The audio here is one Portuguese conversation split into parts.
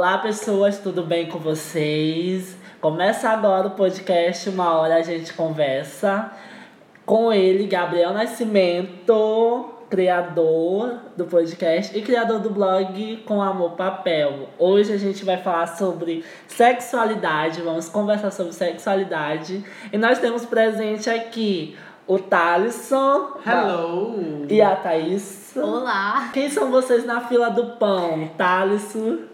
Olá, pessoas, tudo bem com vocês? Começa agora o podcast Uma Hora a gente conversa com ele, Gabriel Nascimento, criador do podcast e criador do blog Com Amor Papel. Hoje a gente vai falar sobre sexualidade, vamos conversar sobre sexualidade e nós temos presente aqui o Thalisson Hello! e a Thaís. Olá! Quem são vocês na fila do pão? Thalisson.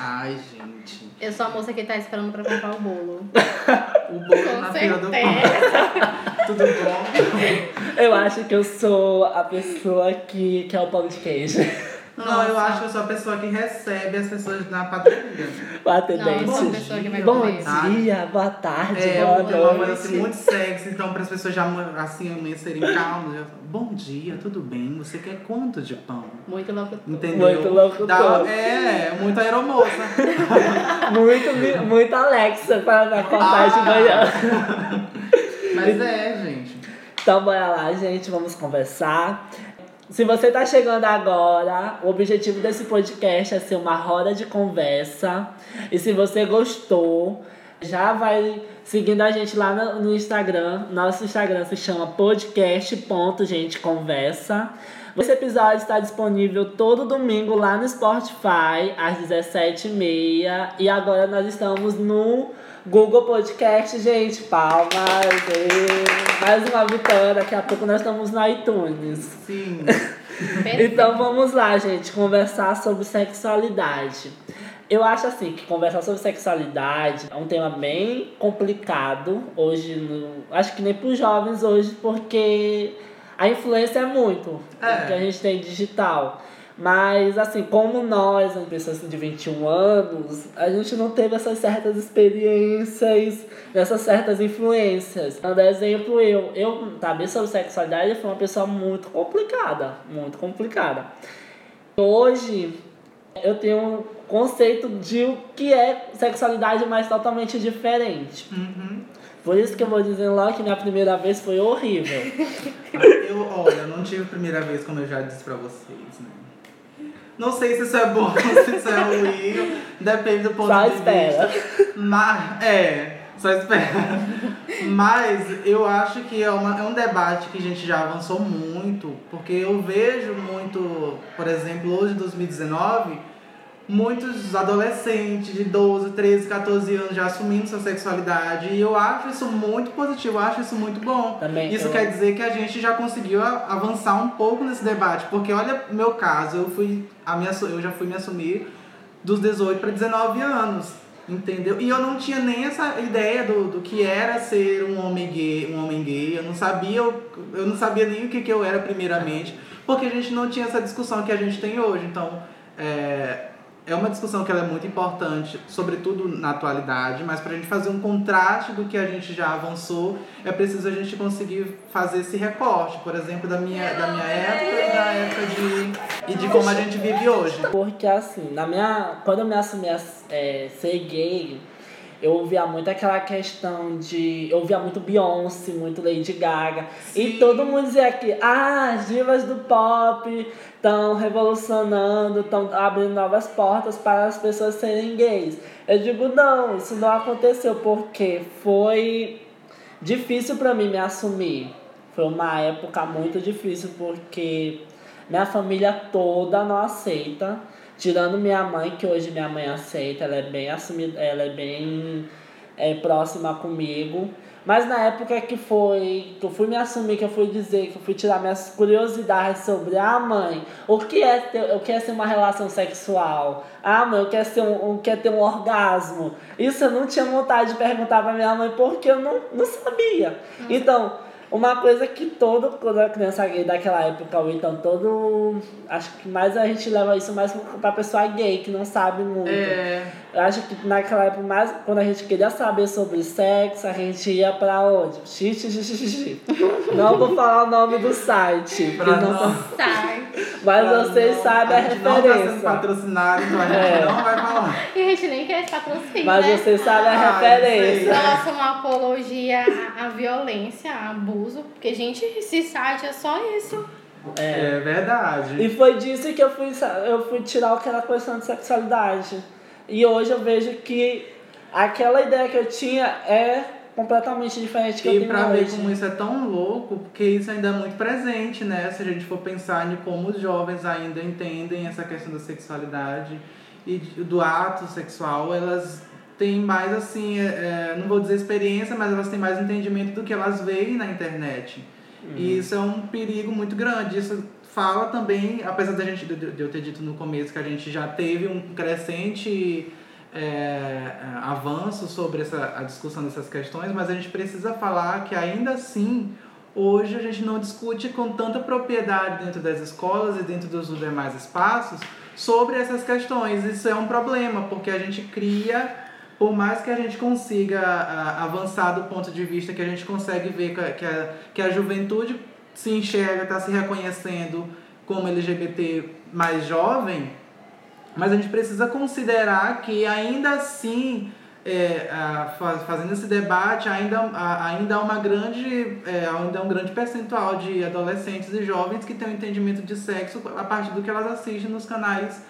Ai, gente. Eu sou a moça que tá esperando pra comprar o bolo. O bolo Com na fila do pão. Tudo bom? Eu acho que eu sou a pessoa que quer o pão de queijo. Não, eu Nossa. acho que eu sou a pessoa que recebe as pessoas na padaria. O atendente. Não, eu a Bom pessoa que vai Bom comer. dia, boa tarde, É, boa uma uma voz noite. assim muito sexy, então para as pessoas já assim amanhecerem calmas, falam, bom dia, tudo bem? Você quer quanto de pão? Muito locutor. Entendeu? Muito locutor. Dá- é, muito aeromoça. Muito, muito Alexa para acordar de Ah. manhã. Mas é, gente. Então bora lá, gente, vamos conversar. Se você tá chegando agora, o objetivo desse podcast é ser uma roda de conversa. E se você gostou, já vai seguindo a gente lá no, Instagram. Nosso Instagram se chama podcast.genteconversa. Esse episódio está disponível todo domingo lá no Spotify, às 17h30. E agora nós estamos no Google Podcast, gente. Palmas! ê. Mais uma vitória. Daqui a pouco nós estamos no iTunes. Sim. Então vamos lá, gente, conversar sobre sexualidade. Eu acho assim que conversar sobre sexualidade é um tema bem complicado hoje, no, acho que nem para os jovens hoje, porque a influência é muito É. que a gente tem digital. Mas assim, como nós, as pessoas de 21 anos, a gente não teve essas certas experiências, essas certas influências. Dando exemplo, eu, eu saber sobre sexualidade foi uma pessoa muito complicada, muito complicada. Hoje eu tenho um conceito de o que é sexualidade, mas totalmente diferente. Uhum. Por isso que eu vou dizer logo que minha primeira vez foi horrível. Eu, olha, eu não tive a primeira vez, como eu já disse pra vocês, né? Não sei se isso é bom, se isso é ruim, depende do ponto Só de espera. vista. Mas, é, só espera. Mas eu acho que é, uma, é um debate que a gente já avançou muito, porque eu vejo muito, por exemplo, hoje, em 2019, muitos adolescentes de 12, 13, 14 anos já assumindo sua sexualidade. E eu acho isso muito positivo, eu acho isso muito bom. Também Isso eu- quer dizer que a gente já conseguiu avançar um pouco nesse debate, porque olha meu caso, eu fui a minha eu já fui me assumir dos 18 para 19 anos, entendeu? E eu não tinha nem essa ideia do, do que era ser um homem gay, um homem gay. Eu não sabia, eu, eu não sabia nem o que, que eu era primeiramente, porque a gente não tinha essa discussão que a gente tem hoje. Então, é, é uma discussão que é muito importante, sobretudo na atualidade, mas para a gente fazer um contraste do que a gente já avançou, é preciso a gente conseguir fazer esse recorte, por exemplo, da minha, da minha época e da época de. e de como a gente vive hoje. Porque assim, na minha, quando eu me assumi é, ser gay, eu ouvia muito aquela questão de. Eu ouvia muito Beyoncé, muito Lady Gaga. E Sim. todo mundo dizia que ah, as divas do pop estão revolucionando, estão abrindo novas portas para as pessoas serem gays. Eu digo, não, isso não aconteceu porque foi difícil para mim me assumir. Foi uma época muito difícil porque minha família toda não aceita. Tirando minha mãe, que hoje minha mãe aceita, ela é bem assumida, ela é bem é, próxima comigo. Mas na época que foi, que eu fui me assumir, que eu fui dizer, que eu fui tirar minhas curiosidades sobre a mãe, o que é ter, o que é ser uma relação sexual? Ah, mãe, eu quero ser um, um quer ter um orgasmo. Isso eu não tinha vontade de perguntar pra minha mãe porque eu não, não sabia. Então, uma coisa que todo quando a criança gay daquela época, ou então todo. Acho que mais a gente leva isso mais pra pessoa gay, que não sabe muito. É, Eu acho que naquela época, mais, quando a gente queria saber sobre sexo, a gente ia pra onde? Xixi. Não vou falar o nome do site. Pra não- não- Sai. mas pra vocês não- sabem a, gente não tá sendo referência. patrocinado, então a gente É. não vai falar. E a gente nem quer esse patrocínio, Mas né? vocês sabem a Ah, referência. Nossa, uma apologia à, à violência, a abuso. Porque, gente, esse site é só isso. É, verdade. E foi disso que eu fui, eu fui tirar aquela questão de sexualidade. E hoje eu vejo que aquela ideia que eu tinha é completamente diferente que eu E tenho pra ver hoje. como isso é tão louco, porque isso ainda é muito presente, né? Se a gente for pensar em como os jovens ainda entendem essa questão da sexualidade e do ato sexual, elas têm mais assim, é, é, não vou dizer experiência, mas elas têm mais entendimento do que elas veem na internet. E isso é um perigo muito grande. Isso fala também, apesar da gente, de de eu ter dito no começo que a gente já teve um crescente é, avanço sobre essa, a discussão dessas questões, mas a gente precisa falar que ainda assim, hoje a gente não discute com tanta propriedade dentro das escolas e dentro dos demais espaços sobre essas questões. Isso é um problema, porque a gente cria por mais que a gente consiga ah, avançar do ponto de vista que a gente consegue ver que a, que a, a juventude se enxerga, está se reconhecendo como LGBT mais jovem, mas a gente precisa considerar que ainda assim, é, fa- fazendo esse debate, ainda, ah, ainda há uma grande, é, ainda um grande percentual de adolescentes e jovens que têm um entendimento de sexo a partir do que elas assistem nos canais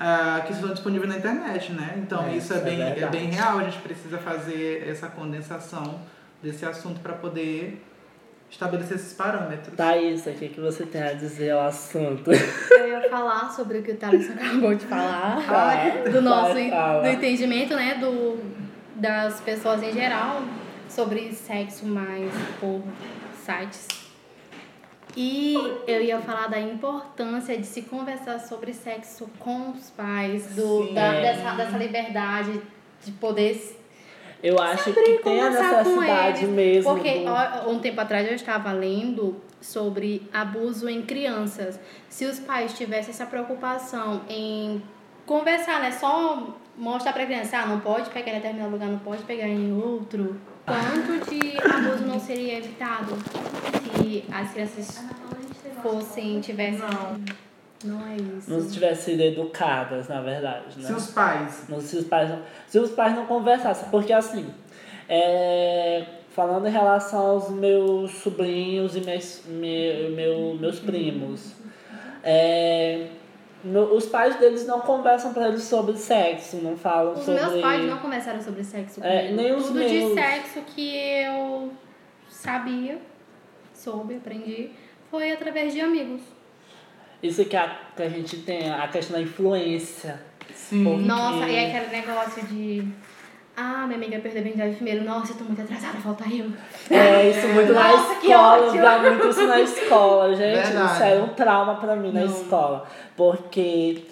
ah, que estão disponíveis na internet, né? Então É, isso é isso é bem, é bem real, a gente precisa fazer essa condensação desse assunto para poder estabelecer esses parâmetros. Thaís, o que, que você tem a dizer ao assunto? Eu ia falar sobre o que o Thales acabou de falar. Vai, do nosso do entendimento, né? Do, das pessoas em geral sobre sexo mais por sites. E eu ia falar da importância de se conversar sobre sexo com os pais, do, da, dessa, dessa liberdade de poder Eu acho Sempre que tem a necessidade mesmo. Porque do- um tempo atrás eu estava lendo sobre abuso em crianças. Se os pais tivessem essa preocupação em conversar, né? Só mostrar pra criança, ah, não pode pegar em determinado lugar, não pode pegar em outro. Quanto de abuso não seria evitado se as crianças fossem, tivessem. Não, é isso. não tivessem sido educadas, na verdade, né? Se os pais Não, se, os pais não, se os pais não conversassem, porque assim, é, falando em relação aos meus sobrinhos e meus, meu, meu, meus primos, é, no- os pais deles não conversam para eles sobre sexo, não falam Os sobre... meus pais não conversaram sobre sexo É, comigo. nem os Tudo meus. de sexo que eu sabia, soube, aprendi, foi através de amigos. Isso que a, que a gente tem, a questão da influência. Sim. Porque- Nossa, e aquele negócio de... Ah, minha amiga perdeu a identidade primeiro. Nossa, eu tô muito atrasada, falta eu. É, isso muito na Nossa, que escola, dá muito isso na escola, gente. Verdade. Isso era um trauma pra mim na Não. escola. Porque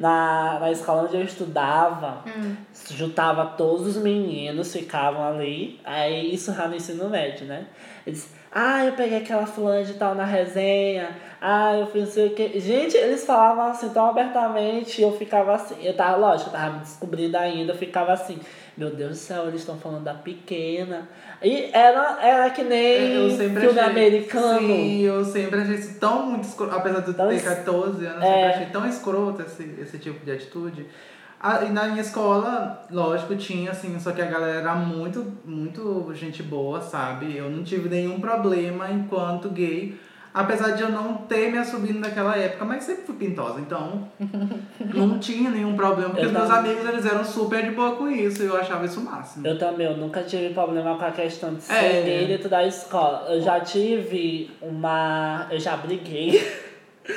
na, na escola onde eu estudava, Hum. juntava todos os meninos, ficavam ali. Aí isso já no ensino médio, né? Eles, ah, eu peguei aquela fulana de tal na resenha. Ah, eu fiz não sei o que. Gente, eles falavam assim tão abertamente, eu ficava assim. Eu tava, lógico, eu tava me descobrindo ainda, eu ficava assim, meu Deus do céu, eles estão falando da pequena. E era, era que nem Eu sempre filme achei- americano. Sim, eu sempre achei isso tão muito escroto. Apesar de eu ter es- 14 anos, eu É. sempre achei tão escroto esse, esse tipo de atitude. E na minha escola, lógico, tinha, assim, só que a galera era muito, muito gente boa, sabe? Eu não tive nenhum problema enquanto gay. Apesar de eu não ter me assumido naquela época, mas sempre fui pintosa, então não tinha nenhum problema, porque Eu os meus também. amigos eles eram super de boa com isso e eu achava isso o máximo. Eu também, eu nunca tive problema com a questão de ser É. gay dentro da escola. Eu já tive uma. Eu já briguei.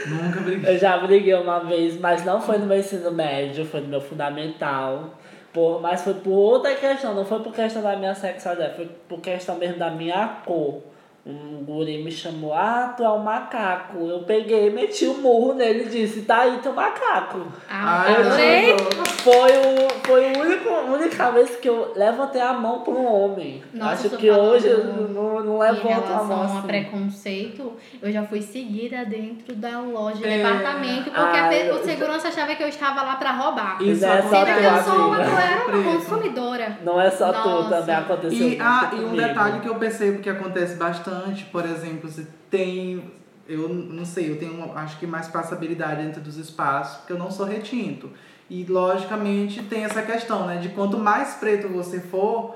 Nunca briguei. Eu já briguei uma vez, mas não foi no meu ensino médio, foi no meu fundamental. Por, mas foi por outra questão, não foi por questão da minha sexualidade, foi por questão mesmo da minha cor. Um guri me chamou, ah, tu é um macaco. Eu peguei, meti o murro nele e disse, tá aí teu macaco. Ah, adorei! Foi, o, foi o único, a única vez que eu levantei a mão pra um homem. Nossa, Acho que hoje eu não, não Em levanto a relação mão a assim. preconceito, eu já fui seguida dentro da loja, É. departamento, porque a Ai, pe- eu- o segurança achava que eu estava lá pra roubar. Isso Não é só Sendo que eu sou uma, eu era uma consumidora. Não é só tu, Nossa. também aconteceu E, ah, e um detalhe que eu percebo que acontece bastante, por exemplo, se tem. Eu não sei, eu tenho acho que mais passabilidade dentro dos espaços, porque eu não sou retinto. E logicamente tem essa questão, né? De quanto mais preto você for,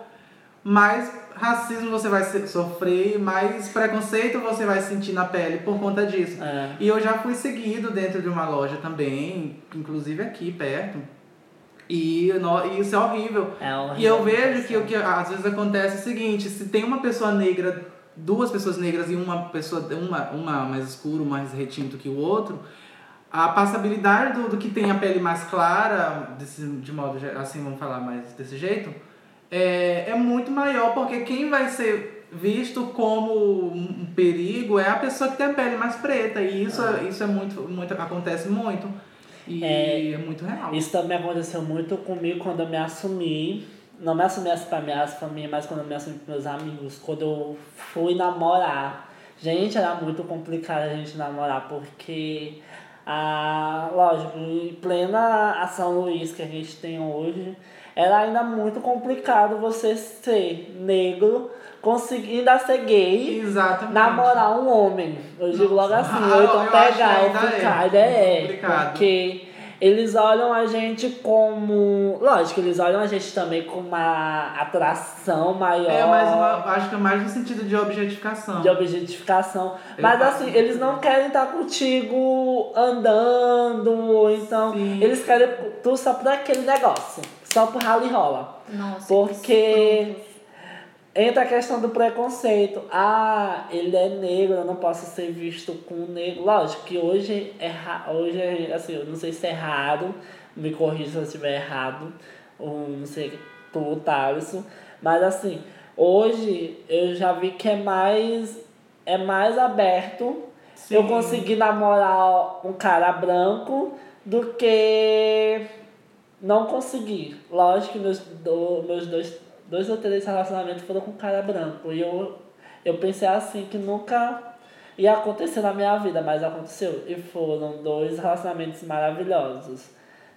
mais racismo você vai sofrer, mais preconceito você vai sentir na pele por conta disso. É. E eu já fui seguido dentro de uma loja também, inclusive aqui perto. E, no- e isso é horrível. É horrível. E eu vejo que o que às vezes acontece é o seguinte, se tem uma pessoa negra, duas pessoas negras e uma pessoa, uma, uma mais escura, mais retinto que o outro, a passabilidade do, do que tem a pele mais clara, desse, de modo assim, vamos falar mais desse jeito, é, é muito maior, porque quem vai ser visto como um perigo é a pessoa que tem a pele mais preta. E isso, é- isso é muito, muito, acontece muito. E É, é, muito real. Isso também aconteceu muito comigo quando eu me assumi. Não me assumi assim pra minha família, mas quando eu me assumi pros meus amigos. Quando eu fui namorar. Gente, era muito complicado a gente namorar, porque, a, lógico, em plena a São Luís que a gente tem hoje, era ainda muito complicado você ser negro, conseguir ainda ser gay, Exatamente. namorar um homem. Eu digo logo assim, Ah, ou então acho pegar ou é ficar. Ainda é. complicado. Porque eles olham a gente como. Lógico, eles olham a gente também com uma atração maior. É, mas uma- acho que é mais no sentido de objetificação. De objetificação. Eu Mas assim, muito eles não querem estar contigo andando, então. Sim. Eles querem tu só por aquele negócio. Só por rala e rola. Nossa, Porque- que. Entra a questão do preconceito. Ah, ele é negro, eu não posso ser visto com negro. Lógico que hoje é hoje é, assim, eu não sei se é raro, me corrija se eu estiver errado, ou não sei tu, Thaleson, mas assim, hoje eu já vi que é mais é mais aberto eu Sim. conseguir namorar um cara branco do que não conseguir. Lógico que meus, do, meus dois, dois ou três relacionamentos foram com cara branco. E eu, eu pensei assim que nunca ia acontecer na minha vida, mas aconteceu. E foram dois relacionamentos maravilhosos.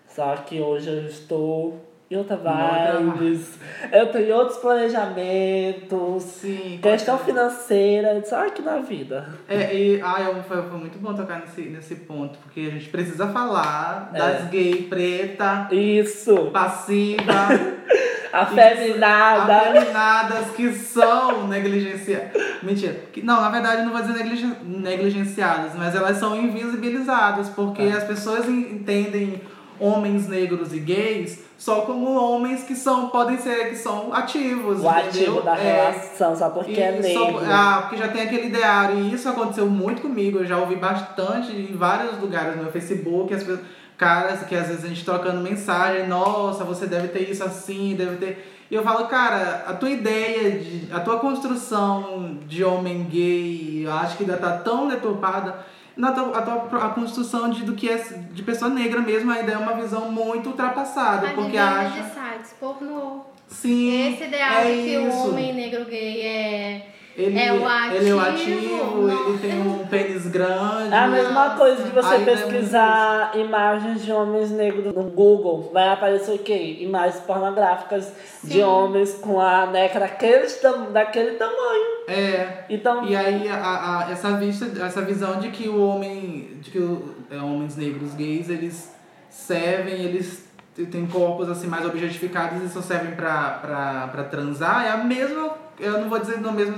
Só que hoje eu estou em outra vibes. Eu tenho outros planejamentos. Sim. Questão financeira, só que na vida. É, e eu- foi, foi muito bom tocar nesse, nesse ponto, porque a gente precisa falar É. das gay preta, Isso. passiva, Afeminada. afeminadas que são negligenciadas. Mentira. Que, não, na verdade, não vou dizer negligen- negligenciadas, mas elas são invisibilizadas, porque Tá. as pessoas en- entendem homens negros e gays só como homens que são, podem ser, que são ativos, O entendeu? ativo da É, relação, só porque é e só- negro. ah, porque já tem aquele ideário. E isso aconteceu muito comigo. Eu já ouvi bastante em vários lugares no meu Facebook. As pessoas, caras que às vezes a gente trocando mensagem. Nossa, você deve ter isso assim, deve ter... E eu falo, cara, a tua ideia, de, a tua construção de homem gay, eu acho que ainda tá tão deturpada. Na tua, a, tua, a construção de, do que é de pessoa negra mesmo ainda é uma visão muito ultrapassada. A porque acha... de sites pornô. Sim, Esse ideal é de que o isso. homem negro gay é. Ele É o ele é o ativo, ativo, não. ele tem um pênis grande. É a mesma coisa de você Ainda é pesquisar imagens de homens negros no Google. Vai aparecer o quê? Imagens pornográficas de Sim. homens com a neca daquele, daquele tamanho. É. Então, E aí a, a, essa vista, essa visão de que o homem, de que o, é, homens negros gays, eles servem, eles têm corpos assim mais objetificados e só servem pra, pra, pra transar, é a mesma, eu não vou dizer no mesmo,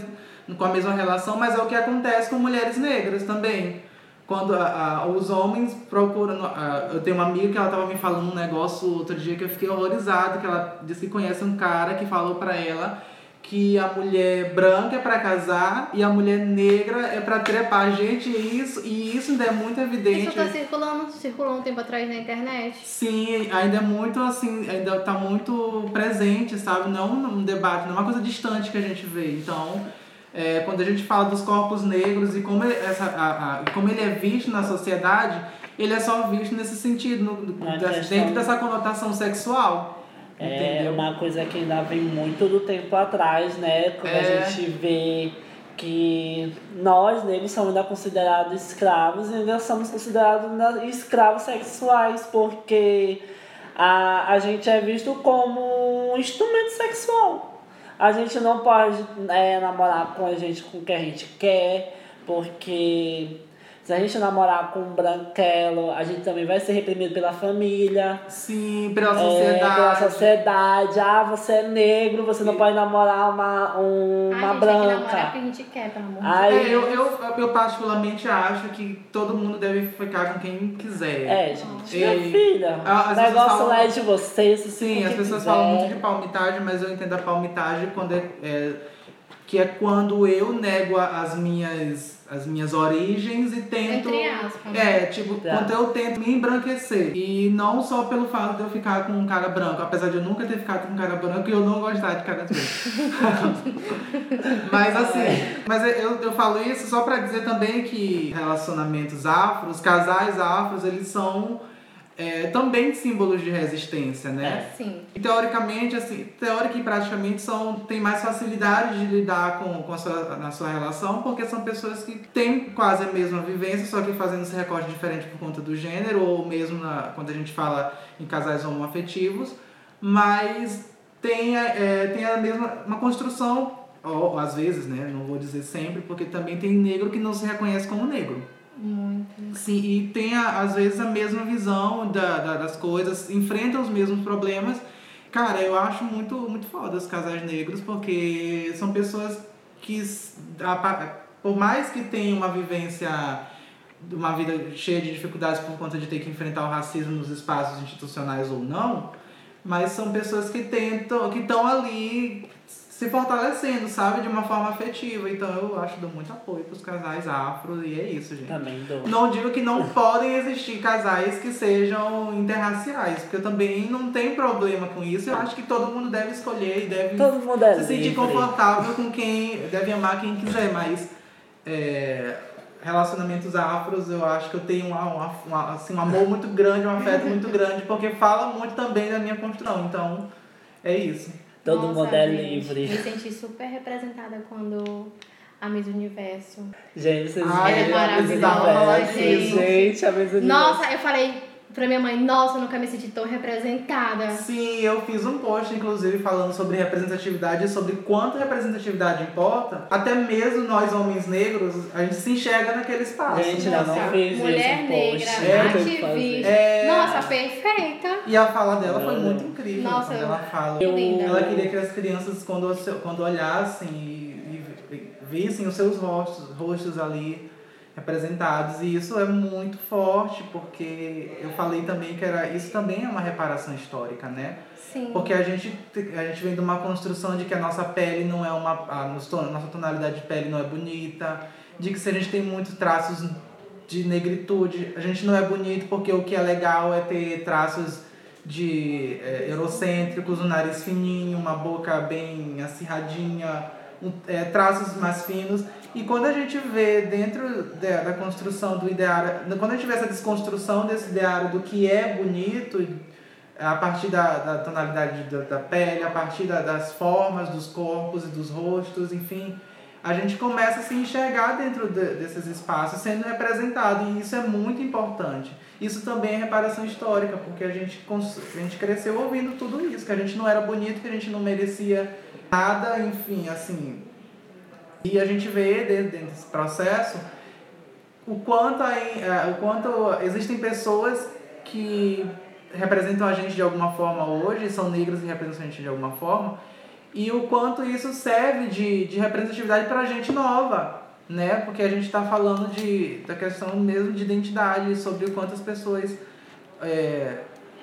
com a mesma relação, mas é o que acontece com mulheres negras também. Quando a, a- os homens procuram. a- eu tenho uma amiga que ela tava me falando um negócio outro dia que eu fiquei horrorizado, que ela disse que conhece um cara que falou pra ela que a mulher branca é pra casar e a mulher negra é pra trepar. Gente, isso, e isso ainda é muito evidente. Isso tá circulando, circulou um tempo atrás na internet. Sim, ainda é muito assim, ainda tá muito presente, sabe? Não um debate, não é uma coisa distante que a gente vê. Então, é, quando a gente fala dos corpos negros e como ele, essa, a, a, como ele é visto na sociedade, ele é só visto nesse sentido, no, dessa- dentro dessa conotação sexual. É entendeu? uma coisa que ainda vem muito do tempo atrás, né? Quando É. a gente vê que nós negros somos ainda considerados escravos e ainda somos considerados escravos sexuais, porque a, a gente é visto como um instrumento sexual. A gente não pode é, namorar com a gente com o que a gente quer, porque Se a gente namorar com um branquelo, a gente também vai ser reprimido pela família. Sim, pela É, sociedade. pela sociedade. Ah, você é negro, você não pode namorar uma, um- Ai, uma gente, tem que namorar branca. porque a gente quer, pelo amor de Ai, É, eu, eu, eu particularmente acho que todo mundo deve ficar com quem quiser. É, gente. E- Minha filha, Ah, o as pessoas negócio falam- lá é de vocês. se Sim, as que pessoas quiser. falam muito de palmitagem, mas eu entendo a palmitagem quando é, é- que é quando eu nego a- as minhas as minhas origens e tento Entre aspas. é, tipo, Tá. quando eu tento me embranquecer. E não só pelo fato de eu ficar com um cara branco, apesar de eu nunca ter ficado com um cara branco e eu não gostar de caras brancos. mas assim, mas eu, eu falo isso só pra dizer também que relacionamentos afros, casais afros, eles são é, também símbolos de resistência, né? É, sim. E teoricamente, assim, teórica e praticamente são, têm mais facilidade de lidar com, com a sua, na sua relação, porque são pessoas que têm quase a mesma vivência, só que fazendo esse recorte diferente por conta do gênero, ou mesmo na, quando a gente fala em casais homoafetivos, mas tem, a- é, tem a mesma uma construção, ou às vezes, né? Não vou dizer sempre, porque também tem negro que não se reconhece como negro. Muito. Sim, e tem às vezes a mesma visão da, da- das coisas, enfrentam os mesmos problemas. Cara, eu acho muito, muito foda os casais negros, porque são pessoas que, por mais que tenham uma vivência, uma vida cheia de dificuldades por conta de ter que enfrentar o racismo nos espaços institucionais ou não, mas são pessoas que tentam, que estão ali se fortalecendo, sabe, de uma forma afetiva. Então eu acho que dou muito apoio pros casais afro e é isso, gente. Também dou. Não digo que não podem existir casais que sejam interraciais, porque eu também não tenho problema com isso. Eu acho que todo mundo deve escolher e deve é se sentir livre. confortável com quem deve amar quem quiser, mas é, relacionamentos afros eu acho que eu tenho uma, uma- uma- assim, um amor muito grande, um afeto muito grande, porque fala muito também da minha construção. Então é isso. Todo Nossa, mundo é gente, livre. Me senti super representada quando a Miss Universo. Gente, vocês Ai, viram é a Miss maravilhosa, Universo? gente. Gente, a Miss Universo. Nossa, eu falei pra minha mãe, nossa, eu nunca me senti tão representada. Sim, eu fiz um post, inclusive, falando sobre representatividade e sobre quanto representatividade importa. Até mesmo nós, homens negros, a gente se enxerga naquele espaço. Gente, né? eu não fiz Mulher isso, negra. É, ativista. É. Nossa, perfeita. E a fala dela foi muito incrível. Nossa, ela fala. Eu- Linda. Ela queria que as crianças, quando, quando olhassem e, e vissem os seus rostos, rostos ali representados. E isso é muito forte, porque eu falei também que era, isso também é uma reparação histórica, né? Sim. Porque a gente, a gente vem de uma construção de que a nossa pele não é uma. A nossa nossa tonalidade de pele não é bonita, de que se a gente tem muitos traços de negritude, a gente não é bonito porque o que é legal é ter traços de é, eurocêntricos, um nariz fininho, uma boca bem acirradinha, um, é, traços mais finos. E quando a gente vê dentro da, da construção do ideário, quando a gente vê essa desconstrução desse ideário do que é bonito, a partir da, da tonalidade da, da pele, a partir da, das formas dos corpos e dos rostos, enfim, a gente começa a se enxergar dentro de- desses espaços sendo representado e isso é muito importante. Isso também é reparação histórica, porque a gente, a gente cresceu ouvindo tudo isso, que a gente não era bonito, que a gente não merecia nada, enfim, assim. E a gente vê dentro, dentro desse processo o quanto, é, o quanto existem pessoas que representam a gente de alguma forma hoje, são negros e representam a gente de alguma forma, e o quanto isso serve de, de representatividade para a gente nova, né? Porque a gente está falando de, da questão mesmo de identidade, sobre o quanto as pessoas. é,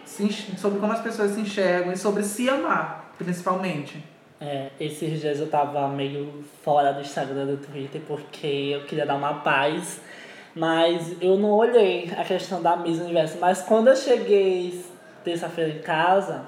se sobre como as pessoas se enxergam e sobre se amar, principalmente. É, esses dias eu tava meio fora do Instagram do Twitter porque eu queria dar uma paz, mas eu não olhei a questão da Miss Universo. Mas quando eu cheguei terça-feira em casa,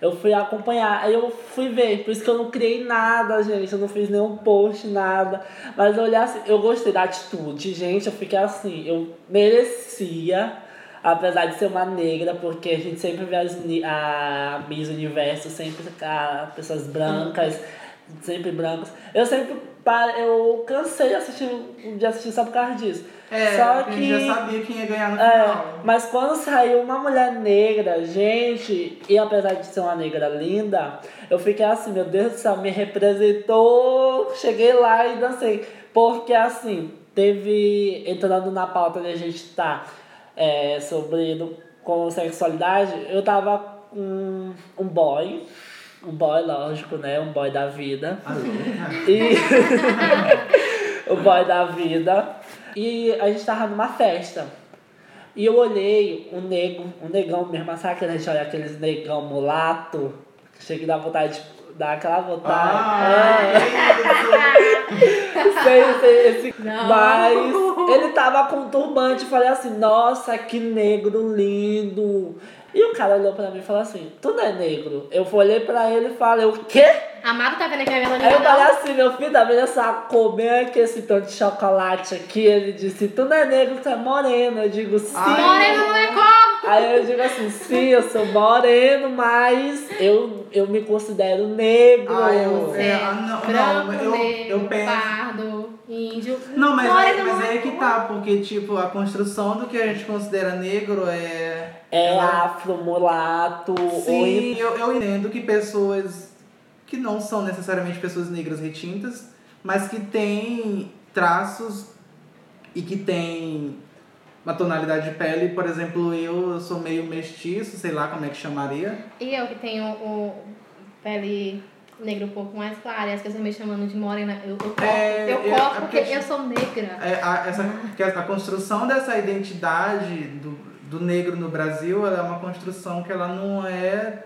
eu fui acompanhar, aí eu fui ver, por isso que eu não criei nada, gente, eu não fiz nenhum post, nada. Mas eu olhei assim, eu gostei da atitude, gente, eu fiquei assim, eu merecia apesar de ser uma negra, porque a gente sempre vê as, a Miss Universo, sempre a pessoas brancas, sempre brancas. Eu sempre eu cansei de assistir, de assistir só por causa disso. É, só a que gente já sabia quem ia ganhar no é, final. mas quando saiu uma mulher negra, gente, e apesar de ser uma negra linda, eu fiquei assim, meu Deus do céu, me representou, cheguei lá e dancei. Porque assim, teve, entrando na pauta onde a gente tá, é, sobre do, com sexualidade, eu tava com um boy, um boy, lógico, né? Um boy da vida. E o boy da vida. E a gente tava numa festa. E eu olhei um nego, um negão mesmo, sabe que a gente olha aqueles negão mulato? Chega a dar vontade de dar aquela vontade. Ah, é. sei, sei, esse... Não. Mas ele tava com um turbante e falei assim, nossa, que negro lindo. E o cara olhou pra mim e falou assim, tu não é negro? Eu olhei pra ele e falei, o quê? Amado tá vendo aqui a Aí eu falei assim, meu filho, tá vendo essa comer aqui esse tanto de chocolate aqui? Ele disse, tu não é negro, tu é moreno. Eu digo, sim. Ai. Moreno não é cor! Aí eu digo assim, sim, eu sou moreno, mas eu, eu me considero negro. Ah, eu- É, é ah, não, branco, não, eu- negro, eu penso- pardo, índio. Não, mas, aí, Moreno mas aí é que tá, porque, tipo, a construção do que a gente considera negro é. É afro, mulato, Sim, ou eu, eu entendo que pessoas que não são necessariamente pessoas negras retintas, mas que têm traços e que têm uma tonalidade de pele, por exemplo, eu sou meio mestiço, sei lá como é que chamaria. E eu que tenho o pele negra um pouco mais clara, e as pessoas me chamando de morena, eu, eu corto, É, eu corto é porque eu sou negra. É, a, essa, que a, a construção dessa identidade do, do negro no Brasil, ela é uma construção que ela não é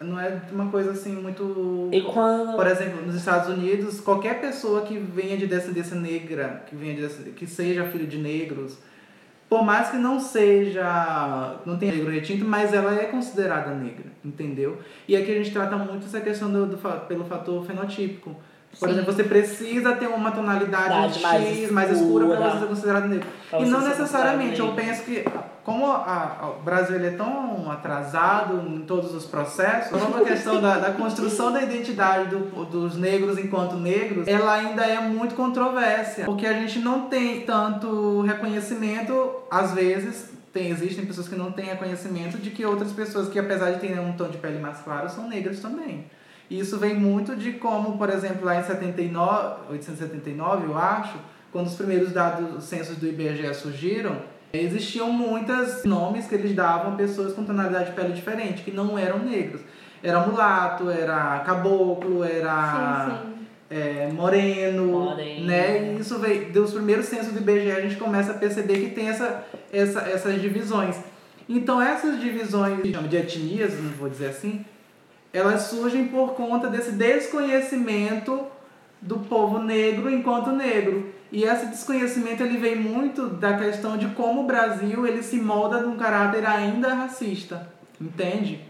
não é uma coisa assim muito E quando. Por exemplo, nos Estados Unidos, qualquer pessoa que venha de descendência negra, que venha de descendência, que seja filho de negros, por mais que não seja, não tenha negro retinto, mas ela é considerada negra, entendeu? E aqui a gente trata muito essa questão do, do pelo fator fenotípico. Por Sim. exemplo, você precisa ter uma tonalidade Idade mais X mais escura para escura. você ser considerado negro. Pra E não necessariamente, eu penso que como a- a- o Brasil ele é tão atrasado em todos os processos, a questão da, da construção da identidade do- dos negros enquanto negros, ela ainda é muito controvérsia, porque a gente não tem tanto reconhecimento, às vezes, tem, existem pessoas que não têm reconhecimento de que outras pessoas que apesar de terem um tom de pele mais claro, são negras também. E isso vem muito de como, por exemplo, lá em 79, 879, eu acho, quando os primeiros dados os censos do IBGE surgiram, existiam muitos nomes que eles davam a pessoas com tonalidade de pele diferente, que não eram negros. Era mulato, era caboclo, era Sim, sim. é, moreno, Moreno. né? E isso veio dos primeiros censos do IBGE, a gente começa a perceber que tem essa, essa, essas divisões. Então essas divisões, de etnias, não vou dizer assim, elas surgem por conta desse desconhecimento do povo negro enquanto negro. E esse desconhecimento ele vem muito da questão de como o Brasil ele se molda num caráter ainda racista, entende?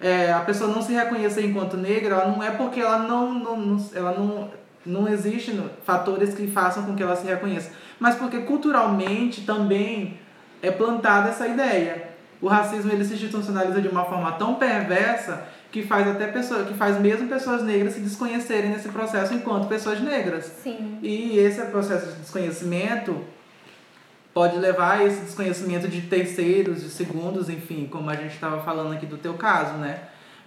É, a pessoa não se reconhecer enquanto negra, ela não é porque ela não, não, ela não, não existe fatores que façam com que ela se reconheça, mas porque culturalmente também é plantada essa ideia. O racismo ele se institucionaliza de uma forma tão perversa que faz até pessoa, que faz mesmo pessoas negras se desconhecerem nesse processo enquanto pessoas negras. Sim. E esse processo de desconhecimento pode levar a esse desconhecimento de terceiros, de segundos, enfim, como a gente estava falando aqui do teu caso, né?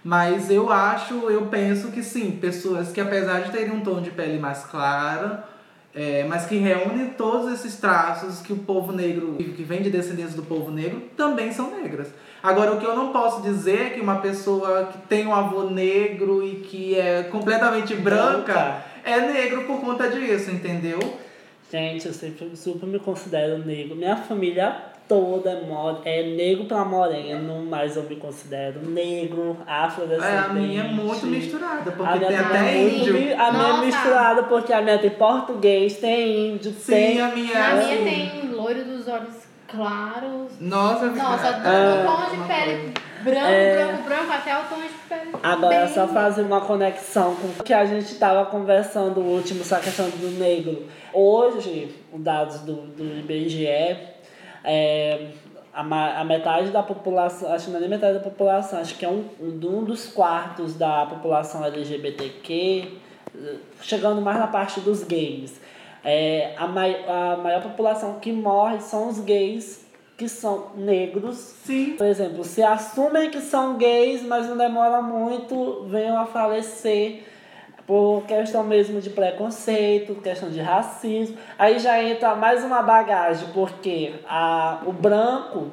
Mas eu acho, eu penso que sim, pessoas que apesar de terem um tom de pele mais claro, é, mas que reúnem todos esses traços que o povo negro, que vem de descendência do povo negro, também são negras. Agora, o que eu não posso dizer é que uma pessoa que tem um avô negro e que é completamente branca é negro por conta disso, entendeu? Gente, eu sempre super me considero negro. Minha família toda é, é negro pra moreno, mas eu me considero negro, afrodescendente. É, a minha é muito misturada, A porque tem também até é índio. mi- A minha é misturada porque a minha tem português, tem índio, Sim, tem. a minha é minha assim. tem loiro dos olhos claros. Nossa, Nossa, é, tom de pele branco, É. branco, branco, até o tom de pele. Agora é bem- só fazer uma conexão com o que a gente estava conversando o último, essa questão do negro. Hoje, os dados do, do IBGE, é, a, a metade da população, acho que não é nem metade da população, acho que é um, um, um dos quartos da população LGBTQ, chegando mais na parte dos gays. É, a, mai, a maior população que morre são os gays que são negros Sim. por exemplo, se assumem que são gays, mas não demora muito, venham a falecer por questão mesmo de preconceito, questão de racismo. Aí já entra mais uma bagagem, porque a, o branco,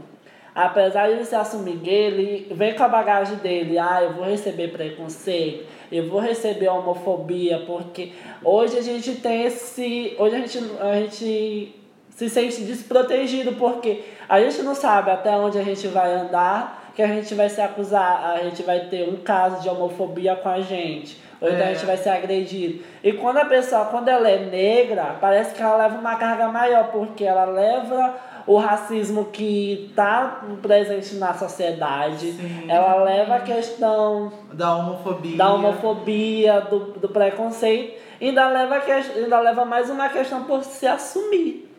apesar de ele se assumir gay, ele vem com a bagagem dele, ah, eu vou receber preconceito, eu vou receber homofobia, porque hoje a gente tem esse. Hoje a gente, a gente se sente desprotegido, porque a gente não sabe até onde a gente vai andar, que a gente vai se acusar, a gente vai ter um caso de homofobia com a gente ou então a gente vai ser agredido. E quando a pessoa, quando ela é negra, parece que ela leva uma carga maior, porque ela leva o racismo que está presente na sociedade, Sim. ela leva a questão da homofobia, da homofobia do, do preconceito, e ainda leva, que, ainda leva mais uma questão por se assumir.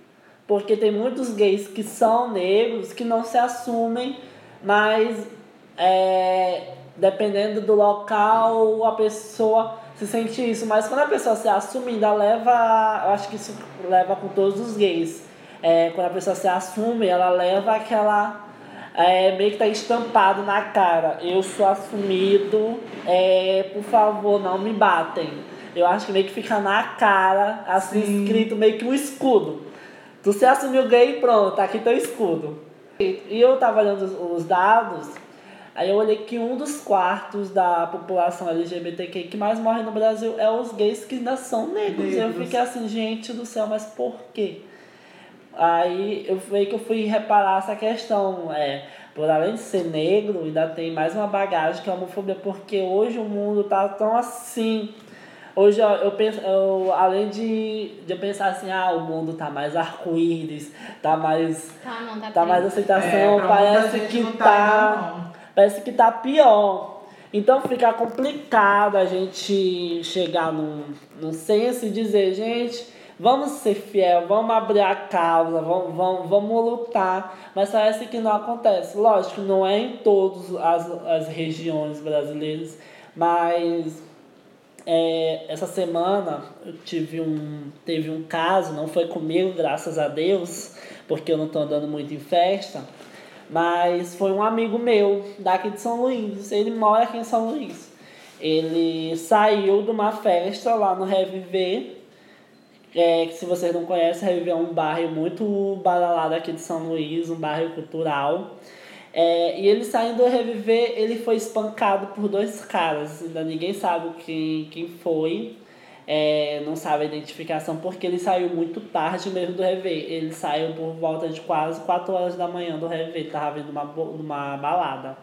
Porque tem muitos gays que são negros que não se assumem, mas é, dependendo do local, a pessoa se sente isso. Mas quando a pessoa se assume, ainda leva. Eu acho que isso leva com todos os gays. É, quando a pessoa se assume, ela leva aquela. É, meio que tá estampado na cara. Eu sou assumido, é, por favor, não me batem. Eu acho que meio que fica na cara, assim, Sim. escrito meio que um escudo. Tu se assumiu gay pronto, tá aqui teu escudo. E eu tava olhando os dados, Aí eu olhei que um dos quartos da população LGBTQ que mais morre no Brasil é os gays que ainda são negros. negros. Eu fiquei assim, gente do céu, mas por quê? Aí eu fui que eu fui reparar essa questão. É, por além de ser negro, ainda tem mais uma bagagem que é a homofobia, porque hoje o mundo tá tão assim. Hoje eu penso, eu, além de, de eu pensar assim, ah, o mundo tá mais arco-íris, tá mais. Tá, não, tá, tá mais aceitação, é, parece que tá. tá parece que tá pior. Então fica complicado a gente chegar num, num senso e dizer, gente, vamos ser fiel, vamos abrir a causa, vamos, vamos, vamos lutar. Mas parece que não acontece. Lógico, não é em todas as, as regiões brasileiras, mas é, essa semana eu tive um, teve um caso, não foi comigo, graças a Deus, porque eu não estou andando muito em festa mas foi um amigo meu daqui de São Luís. Ele mora aqui em São Luís. Ele saiu de uma festa lá no Reviver. É, que se vocês não conhecem, Reviver é um bairro muito badalado aqui de São Luís, um bairro cultural. É, e ele saindo do Reviver, ele foi espancado por dois caras. Ainda ninguém sabe quem, quem foi é, não sabe a identificação porque ele saiu muito tarde mesmo do Rever. Ele saiu por volta de quase 4 horas da manhã do Rever, estava vindo uma, uma balada.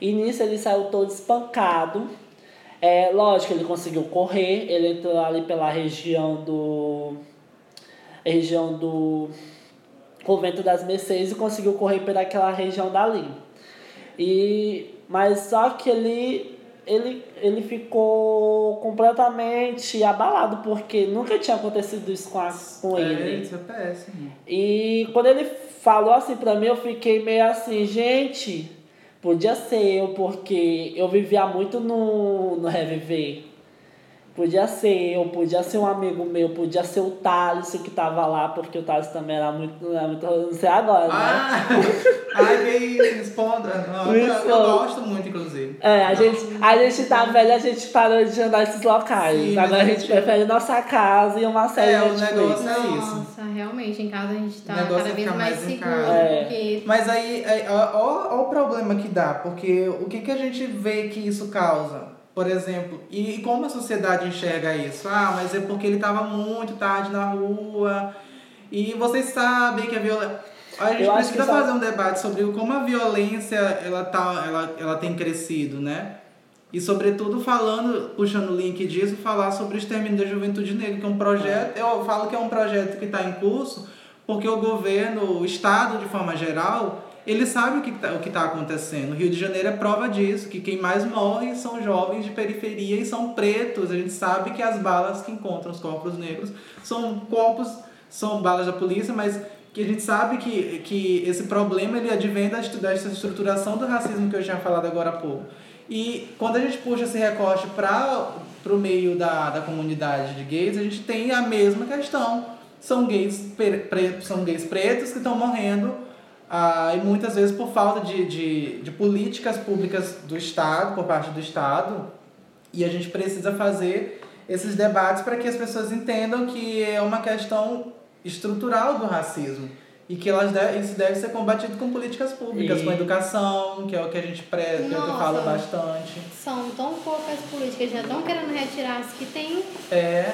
E nisso ele saiu todo espancado. É, lógico, ele conseguiu correr, ele entrou ali pela região do. região do Convento das Mercedes e conseguiu correr pelaquela região dali. E, mas só que ele ele, ele ficou completamente abalado, porque nunca tinha acontecido isso com, a, com é, ele. Isso é péssimo. E quando ele falou assim pra mim, eu fiquei meio assim, gente, podia ser eu, porque eu vivia muito no, no Reviver. Podia ser eu, podia ser um amigo meu, podia ser o Thales que tava lá, porque o Thales também era muito. Era muito não sei agora, né? ah, né? Ai, isso, responda. Não, eu, eu, gosto muito, inclusive. É, a gente, a gente tá velho, a gente parou de andar nesses locais. Sim, Agora a gente, gente prefere nossa casa e uma série é, de o negócio é isso. Nossa, realmente, em casa a gente tá cada é vez mais, mais seguro. É. Porque... Mas aí, olha o problema que dá, porque o que, que a gente vê que isso causa? Por exemplo, e como a sociedade enxerga isso? Ah, mas é porque ele estava muito tarde na rua. E vocês sabem que a violência. A gente Eu precisa fazer um debate sobre como a violência ela, tá, ela, ela tem crescido, né? E, sobretudo, falando, puxando o link disso, falar sobre o extermínio da juventude negra, que é um projeto. Eu falo que é um projeto que está em curso, porque o governo, o Estado, de forma geral, ele sabe o que está tá acontecendo. O Rio de Janeiro é prova disso, que quem mais morre são jovens de periferia e são pretos. A gente sabe que as balas que encontram os corpos negros são corpos, são balas da polícia, mas que a gente sabe que, que esse problema ele advém da, estruturação do racismo que eu tinha falado agora há pouco. E quando a gente puxa esse recorte para o meio da, da comunidade de gays, a gente tem a mesma questão. São gays, pre, são gays pretos que estão morrendo ah, e muitas vezes por falta de, de, de políticas públicas do Estado, por parte do Estado, e a gente precisa fazer esses debates para que as pessoas entendam que é uma questão estrutural do racismo e que elas deve, isso deve ser combatido com políticas públicas, E- com educação, que é o que a gente preza, que é o que eu falo bastante. São tão poucas políticas, já estão querendo retirar as que tem. É,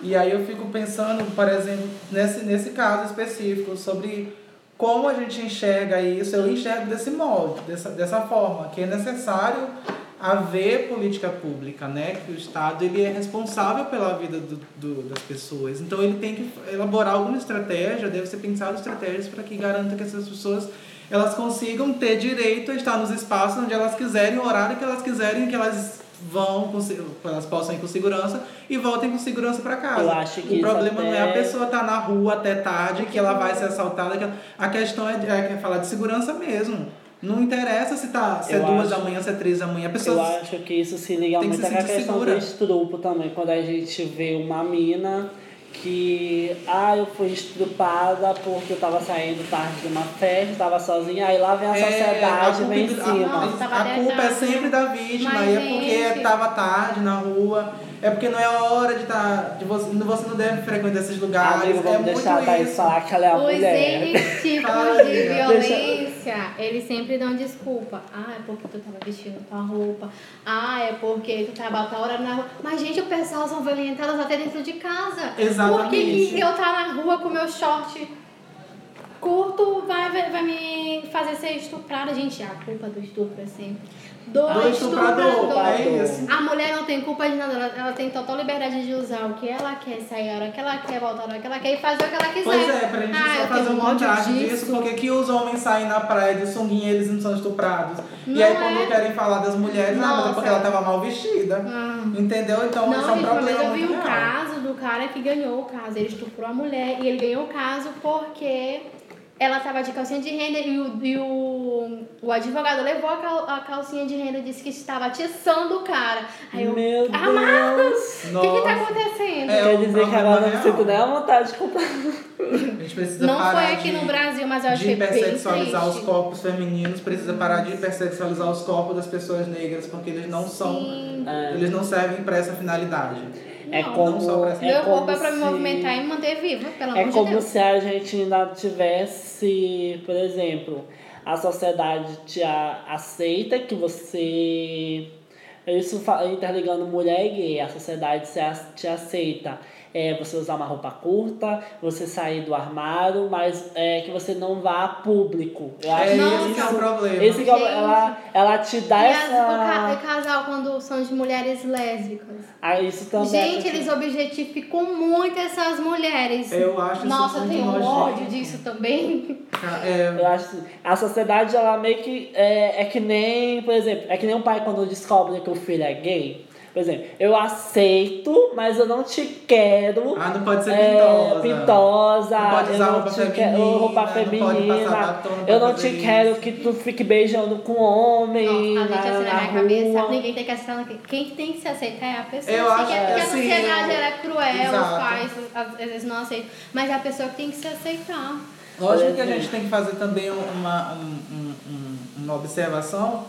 e aí eu fico pensando, por exemplo, nesse, nesse caso específico, sobre como a gente enxerga isso. Eu enxergo desse modo, dessa, dessa forma, que é necessário haver política pública, né? Que o Estado ele é responsável pela vida do, do, das pessoas. Então ele tem que elaborar alguma estratégia, deve ser pensado estratégias para que garanta que essas pessoas elas consigam ter direito a estar nos espaços onde elas quiserem, o horário que elas quiserem, que elas vão, com, elas possam ir com segurança e voltem com segurança para casa. Eu acho que o problema não é a até- pessoa estar na rua até tarde, que ela vai ser assaltada. que ela- A questão é, de- é falar de segurança mesmo. Não interessa se, tá, se é Eu duas acho- da manhã, se é três da manhã. A Eu pessoa acho que isso se liga muito se a questão segura. do estrupo também. Quando a gente vê uma mina que, ah, eu fui estrupada porque eu tava saindo tarde de uma festa, tava sozinha, aí lá vem a É, sociedade culpa vem em é- cima. a- tava a, culpa é verdade. sempre da vítima, Mas, e é porque gente- tava tarde na rua, é porque não é a hora de estar. de você, você não deve frequentar esses lugares. Amigo, é vamos muito deixar a Thaís isso. falar que ela é a Os mulher. Fala, de amiga. Violência, eles sempre dão desculpa. Ah, é porque tu tava vestindo tua roupa. Ah, é porque tu tava a tal hora na rua. Mas, gente, o pessoal são violentados até dentro de casa. Exatamente. Por que, que eu tá na rua com meu short curto vai, vai, vai me fazer ser estuprada? Gente, a culpa do estupro é sempre do, Do estuprador, estuprador. é isso. A mulher não tem culpa de nada, ela, ela tem total liberdade de usar o que ela quer, sair a hora que ela quer, voltar a hora que ela quer e fazer o que ela quiser. Pois é, pra gente ah, só fazer um contraste disso. disso, porque que os homens saem na praia de sunguinha e eles não são estuprados. e Não aí é. quando querem falar das mulheres, ah, mas é Nossa. porque ela tava mal vestida. Ah. Entendeu? Então Não, isso é um problema eu vi um real. caso do cara que ganhou o caso. Ele estuprou a mulher e ele ganhou o caso porque ela tava de calcinha de renda e o, e o, o advogado levou a, cal, a calcinha de renda e disse que estava atiçando o cara. Aí eu, Meu! Deus! o que que tá acontecendo? É, Quer dizer que agora não sinto nem a vontade de comprar. A gente precisa Não parar foi aqui de... no Brasil, mas eu de achei bem hipersexualizar os triste. corpos femininos, precisa parar de hipersexualizar os corpos das pessoas negras, porque eles não são, Sim. É, eles não servem para essa finalidade. É Não, como, não é Meu como corpo é pra me se- movimentar e me manter viva, pelo É amor de como Deus. se a gente ainda tivesse, por exemplo, a sociedade te a- aceita que você. Isso interligando mulher e gay, a sociedade se a- te aceita. É, você usar uma roupa curta, você sair do armário, mas é que você não vá a público. Eu acho É Nossa. esse que é o problema. esse que é ela, ela te dá E as- o ca- essa. casal quando são de mulheres lésbicas. Ah, isso também. Gente, eles objetificam muito essas mulheres. Eu acho isso Nossa, eu muito tenho um nojento. ódio disso também. É, Eu acho a sociedade, ela meio que. É, é que nem, por exemplo, é que nem um pai quando descobre que o filho é gay. Por exemplo, eu aceito, mas eu não te quero. ah, não pode ser é, pintosa. pintosa, Não pode eu usar não roupa te feminina, quero, roupa não pode feminina. passar batom eu não te fazer quero isso. que tu fique beijando com homem. Nossa, a gente na, assim na na minha cabeça, ninguém tem que aceitar. Quem tem que se aceitar é a pessoa. Eu Assim, acho que, que que a assim, sociedade eu- ela é cruel, Exato. os pais às vezes não aceitam. Mas é a pessoa que tem que se aceitar. Lógico que a gente tem que fazer também uma, um- um- um- uma observação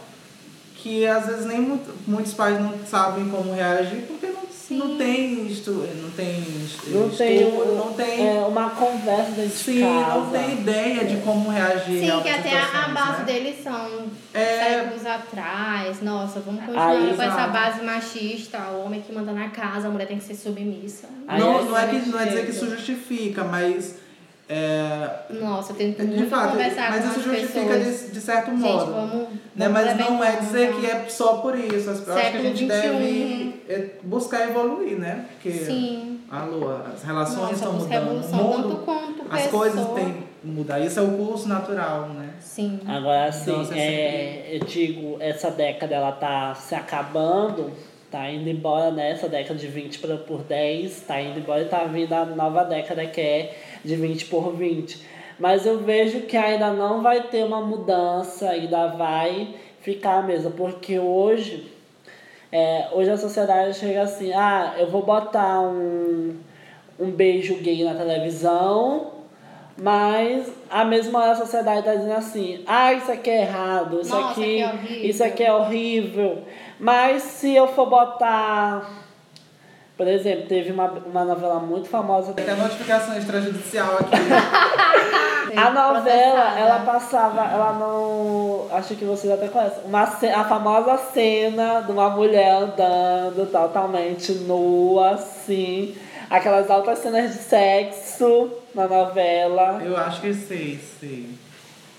que às vezes nem muito- muitos pais não sabem como reagir porque não, Sim. não tem estu, não tem estu- Não tem, estudo, um- não tem é, uma conversa dentro sim, casa. não tem ideia de como reagir Sim, que até a, base né? deles são É. séculos atrás. Nossa, vamos continuar Aí, com essa base machista. O homem que manda na casa, a mulher tem que ser submissa. Aí não, é não é que não é dizer que isso justifica, mas é, Nossa, eu tento de fato, conversar mas com isso justifica de, de certo Gente, modo. vamos, vamos né? Mas não é dizer que é só por isso. Eu acho que a gente 21. deve é, buscar evoluir, né? Porque Sim. Alô, as relações Nossa, estão mudando. o tanto mundo, quanto as pessoa. coisas têm que mudar. Isso é o curso natural, né? Sim. Agora sim, Então, é, eu digo, essa década ela tá se acabando, tá indo embora nessa década de 20 por, por 10, tá indo embora e tá vindo a nova década que é de 20 por 20. Mas eu vejo que ainda não vai ter uma mudança, ainda vai ficar mesmo, porque hoje, é, hoje a sociedade chega assim, ah, eu vou botar um, um beijo gay na televisão, mas a mesma hora a sociedade está dizendo assim, ah, isso aqui é errado, isso Nossa, aqui, isso aqui é horrível. Mas se eu for botar Por exemplo, teve uma, uma novela muito famosa. Tem até notificação extrajudicial aqui. A novela, ela passava, ela não. Acho que vocês até conhecem. Uma, a famosa cena de uma mulher andando totalmente nua, assim. Aquelas altas cenas de sexo na novela. Eu acho que sei, sei.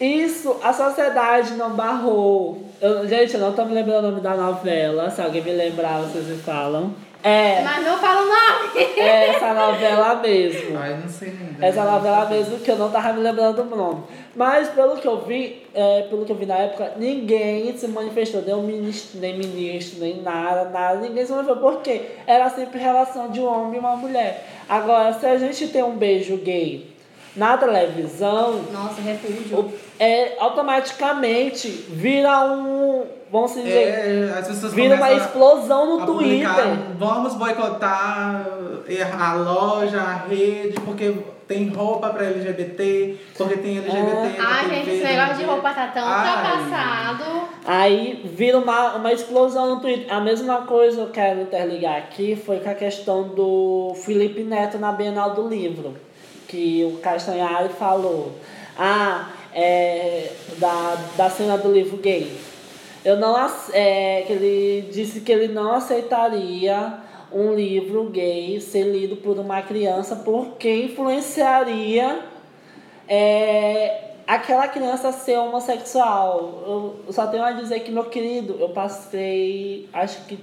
Isso, a sociedade não barrou. Eu- gente, eu não tô me lembrando o nome da novela. Se alguém me lembrar, vocês me falam. É, Mas não fala o nome. é essa novela mesmo. Ai, não sei ainda. Essa novela mesmo que eu não tava me lembrando do nome. Mas pelo que eu vi, é, pelo que eu vi na época, ninguém se manifestou, nem o ministro, nem ministro, nem nada, nada, ninguém se manifestou, porque era sempre relação de um homem e uma mulher. Agora, se a gente tem um beijo gay na televisão, Nossa, refúgio. é, automaticamente vira um, vamos dizer, É, as pessoas vira uma explosão no Twitter. publicar, Vamos boicotar a loja, a rede, porque tem roupa pra LGBT, porque tem LGBT. na Ai, gente, esse negócio de roupa tá tão ultrapassado. Aí vira uma, uma explosão no Twitter. A mesma coisa eu quero interligar aqui foi com a questão do Felipe Neto na Bienal do Livro. Que o Castanhari falou. Ah, é, da, da cena do livro gay. Eu não é, que ele disse que ele não aceitaria um livro gay ser lido por uma criança porque influenciaria é, aquela criança ser homossexual. Eu só tenho a dizer que, meu querido, eu passei acho que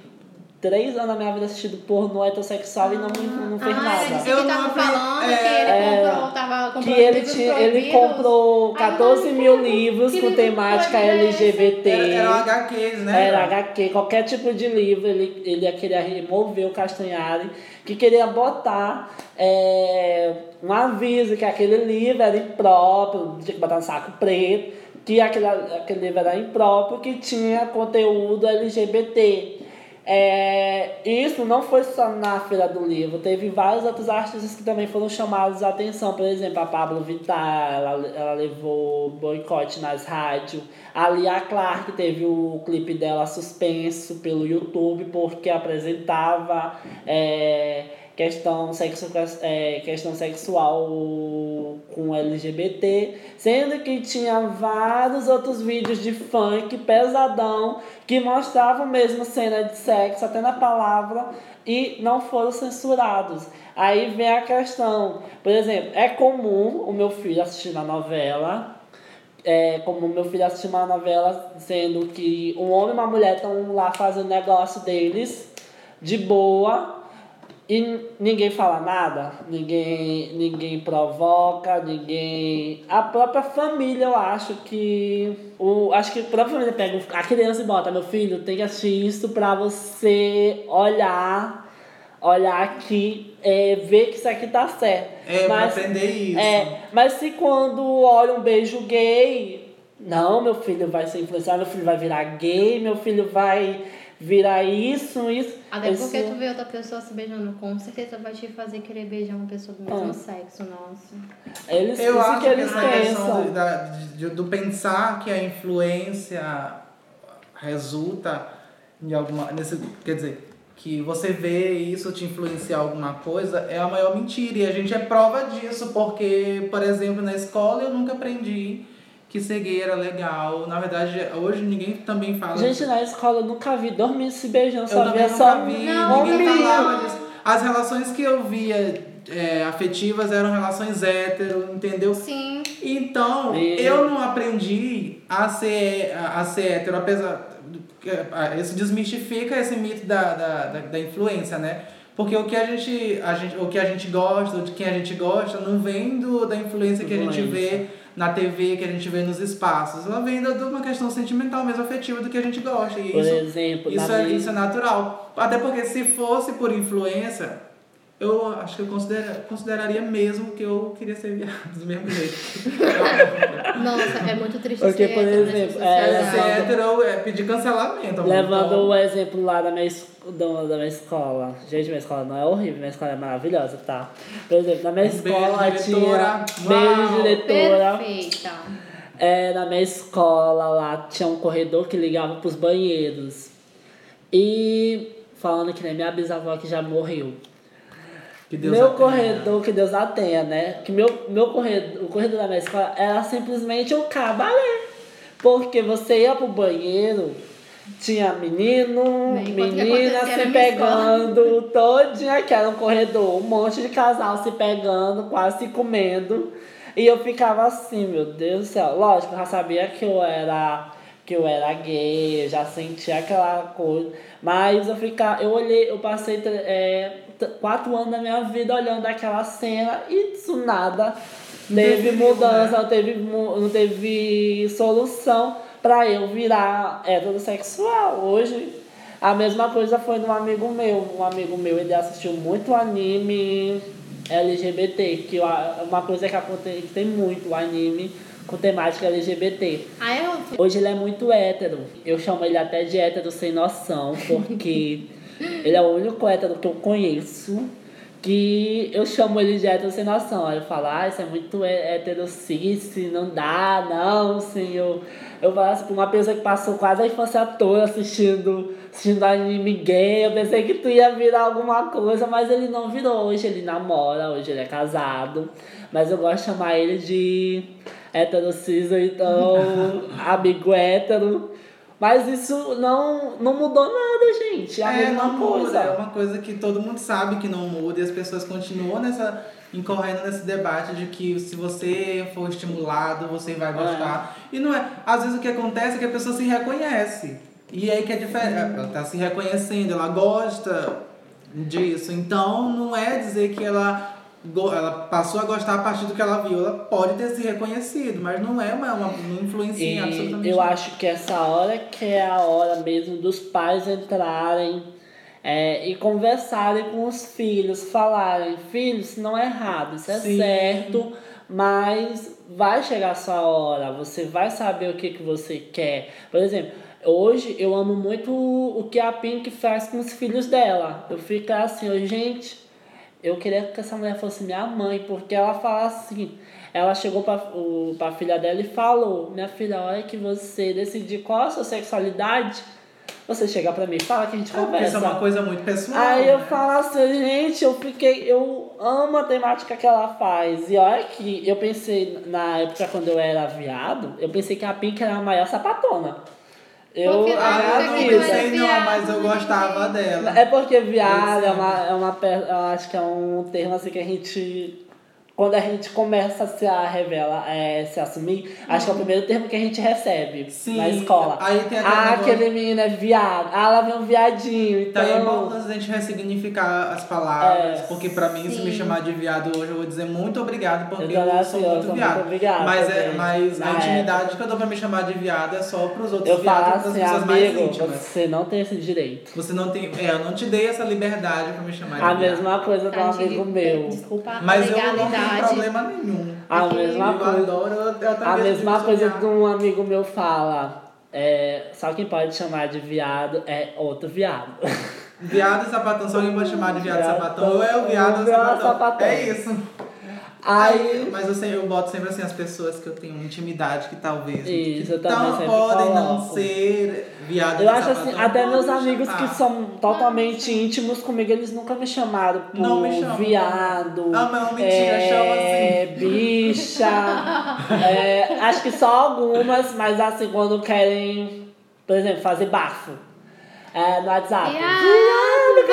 três anos da minha vida assistindo pornô heterossexual e não, me- não fez ah, nada. Ele disse Eu que tava falando é, que ele é, comprou, tava que comprando ele, livros tinha, ele comprou Aí eu 14 não mil livros Que com temática é? LGBT. Era, eram HQs, né? Era HQ, qualquer tipo de livro, ele, ele queria remover o Castanhari, que queria botar é, um aviso que aquele livro era impróprio, tinha que botar no saco preto, que aquele, aquele livro era impróprio, que tinha conteúdo LGBT. É, isso não foi só na Feira do Livro, teve vários outros artistas que também foram chamados a atenção. Por exemplo, a Pablo Vittar, ela, ela levou boicote nas rádios. A Lia Clark teve o clipe dela suspenso pelo YouTube porque apresentava é, questão, sexo, é, questão sexual com LGBT, sendo que tinha vários outros vídeos de funk pesadão que mostravam mesmo cena de sexo, até na palavra, e não foram censurados. Aí vem a questão, por exemplo, é comum o meu filho assistir a novela, é como meu filho assistir uma novela sendo que um homem e uma mulher estão lá fazendo negócio deles de boa e ninguém fala nada, ninguém, ninguém provoca, ninguém. A própria família, eu acho que. O, acho que a própria família pega a criança e bota, meu filho, tem que assistir isso pra você olhar, olhar aqui, é, ver que isso aqui tá certo. É, pra Mas- aprender isso. é, mas se quando olha um beijo gay, não, meu filho vai ser influenciado, meu filho vai virar gay, meu filho vai virar isso, isso. Até Isso- porque tu vê outra pessoa se beijando, com certeza vai te fazer querer beijar uma pessoa do mesmo Ah. sexo, nossa. Eles, Eu acho que que, eles essa questão do, da- de- do pensar que a influência resulta em alguma. Nesse, quer dizer, que você vê isso te influenciar alguma coisa é a maior mentira. E a gente é prova disso, porque, por exemplo, na escola eu nunca aprendi que era legal. Na verdade, hoje ninguém também fala Gente, na escola eu nunca vi dormir se beijando, só via só vi, Não, ninguém falava disso. As relações que eu via é, afetivas eram relações hétero, entendeu? Sim. Então, E- eu não aprendi a ser, a, a ser hétero, apesar. do- Isso desmistifica esse mito da, da, da, da influência, né? Porque o que a gente, a gente, o que a gente gosta, de quem a gente gosta, não vem do, da influência que a gente vê na TV, que a gente vê nos espaços. Ela vem de uma questão sentimental mesmo, afetiva do que a gente gosta. E Por isso, exemplo, isso, é, isso é natural. Até porque se fosse por influência, eu acho que eu considera, consideraria mesmo que eu queria ser viado do mesmo jeito. Nossa, é muito triste Porque, ser por hétero nessa exemplo, É, sociedade. ser hétero é pedir cancelamento. Levando Então, o exemplo lá da minha, do- da minha escola. Gente, minha escola não é horrível, minha escola é maravilhosa, tá? Por exemplo, na minha Um beijo, escola diretora. tinha. Beijo, diretora. Perfeita. É, na minha escola lá tinha um corredor que ligava pros banheiros. E falando que nem minha bisavó que já morreu. Que Deus meu corredor, que Deus a tenha, né? Que meu, meu corredor, o corredor da minha escola era simplesmente um cabaré. Porque você ia pro banheiro, tinha menino, que menina se pegando, todinha que era um corredor, um monte de casal se pegando, quase se comendo. E eu ficava assim, meu Deus do céu. Lógico, eu já sabia que eu era que eu era gay, eu já sentia aquela coisa. Mas eu ficava, eu olhei, eu passei é, quatro anos da minha vida olhando aquela cena e isso nada teve mudança, né? não teve, mu- não teve solução pra eu virar heterossexual. Hoje a mesma coisa foi num amigo meu. Um amigo meu, ele assistiu muito anime LGBT, que uma coisa que acontece que tem muito, anime com temática LGBT. Aí eu Hoje ele é muito hétero. Eu chamo ele até de hétero sem noção, porque ele é o único hétero que eu conheço que eu chamo ele de hétero sem noção. Aí eu falo, ah, isso é muito hé- hétero cis, não dá, não, sim. Eu, eu falo assim, pra uma pessoa que passou quase a infância toda assistindo, assistindo anime gay, eu pensei que tu ia virar alguma coisa, mas ele não virou. Hoje ele namora, hoje ele é casado. Mas eu gosto de chamar ele de hétero cis, ou então amigo hétero. Mas isso não, não mudou nada, gente. É a É, mesma coisa. muda. É uma coisa que todo mundo sabe que não muda e as pessoas continuam nessa, incorrendo nesse debate de que se você for estimulado, você vai gostar. E não é. Às vezes o que acontece é que a pessoa se reconhece. E aí que é diferente. Ela tá se reconhecendo, ela gosta disso. Então não é dizer que ela. Ela passou a gostar a partir do que ela viu. Ela pode ter se reconhecido, mas não é uma, uma não influencia E absolutamente eu nada. acho que essa hora que é a hora mesmo dos pais entrarem é, e conversarem com os filhos, falarem, filhos, isso não é errado, isso é Sim. certo, mas vai chegar a sua hora, você vai saber o que, que você quer. Por exemplo, hoje eu amo muito o que a Pink faz com os filhos dela. Eu fico assim, gente, eu queria que essa mulher fosse minha mãe, porque ela fala assim. Ela chegou pra, o, pra filha dela e falou: Minha filha, a hora que você decidir qual a sua sexualidade, você chega pra mim e fala que a gente É, porque isso conversa. é uma coisa muito pessoal. Aí eu né? falo assim, gente, eu fiquei. Eu amo a temática que ela faz. E olha que eu pensei, na época quando eu era viado, eu pensei que a Pink era a maior sapatona. Eu Porque Ah, eu Você não mas eu né? gostava dela. É porque viado é uma, é uma. Eu acho que é um termo assim que a gente. Quando a gente começa a se a revela, é, se assumir, acho que é o primeiro termo que a gente recebe Sim, na escola. aí tem aquele ah, negócio- aquele menino é viado. Ah, lá vem um viadinho. Então. Então é importante a gente ressignificar as palavras, É. porque pra mim, se me Sim. chamar de viado hoje, eu vou dizer muito obrigado, porque Eu eu, sou eu muito sou viado. muito obrigado mas é, mas Na a intimidade que eu dou pra me chamar de viado é só pros outros Eu falo viados e pras assim, pessoas mais amigo, íntimas. você não tem esse direito. Você não tem. É, eu não te dei essa liberdade pra me chamar de A viado. mesma coisa do Tadinho, amigo meu. Desculpa Mas a eu não legalidade. problema nenhum. A mesma eu coisa. adoro, eu, eu A mesma coisa que um amigo meu fala. É, só quem pode chamar de viado é outro viado. Viado e sapatão, só alguém pode chamar de viado e Viado, sapatão, ou é o viado ou o sapatão. sapatão. É isso. Aí. Mas eu, sempre, eu boto sempre assim as pessoas que eu tenho intimidade que talvez Isso, que não sempre podem não coloco. ser viados Eu acho assim, até meus me amigos chamar. que são totalmente íntimos comigo, eles nunca me chamaram por Não me chamam. viado. Ah, não, mentira, é, chama assim. bicha. é, acho que só algumas, mas assim, quando querem, por exemplo, fazer bafo. É, no WhatsApp. Viado,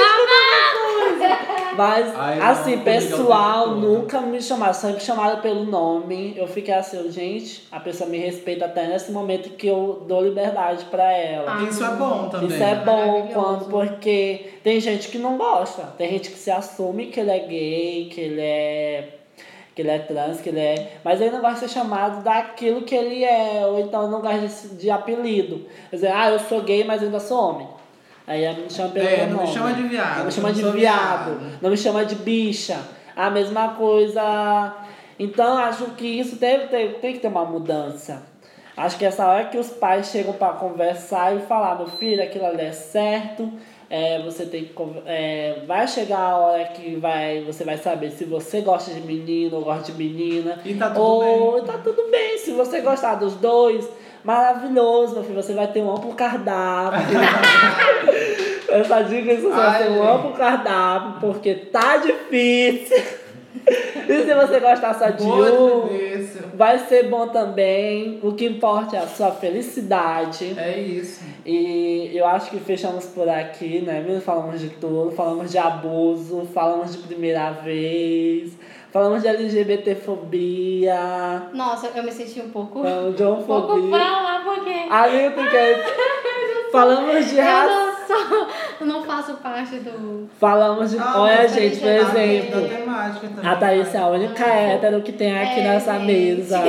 Mas, Ai, não, assim, comigo é o pessoal nunca me chamaram, sempre chamaram pelo nome. Eu fiquei assim, gente, a pessoa me respeita até nesse momento que eu dou liberdade pra ela. Ah, Isso é bom também. Isso é bom quando, porque tem gente que não gosta. Tem gente que se assume que ele é gay, que ele é. que ele é trans, que ele é. Mas ele não gosta de ser chamado daquilo que ele é, ou então não gosta de, de apelido. Quer dizer, ah, eu sou gay, mas ainda sou homem. Aí me chama pelo É, não me chama de viado, Não me chama de viado. viado. Não me chama de bicha. A mesma coisa. Então acho que isso deve ter, tem que ter uma mudança. Acho que essa hora que os pais chegam para conversar e falar, meu filho, aquilo ali é certo. É, você tem que é, vai chegar a hora que vai, você vai saber se você gosta de menino ou gosta de menina. E tá tudo ou bem. tá tudo bem. Se você gostar dos dois, maravilhoso, meu filho. Você vai ter um amplo cardápio. Essa dica é Ai, você gente. ama o cardápio, porque tá difícil. E se você gostar só de um, vai ser bom também. O que importa é a sua felicidade. É isso. E eu acho que fechamos por aqui, né? Falamos de tudo, falamos de abuso, falamos de primeira vez, falamos de LGBTfobia, Nossa, eu me senti um pouco. falamos de Um pouco pra lá, porque. Ailton, que falamos de Eu raça. não sou. Eu não faço parte do. Falamos de. Ah, Olha, gente, por exemplo. também. A Thaís é a única hétero que tem aqui É, nessa gente. mesa.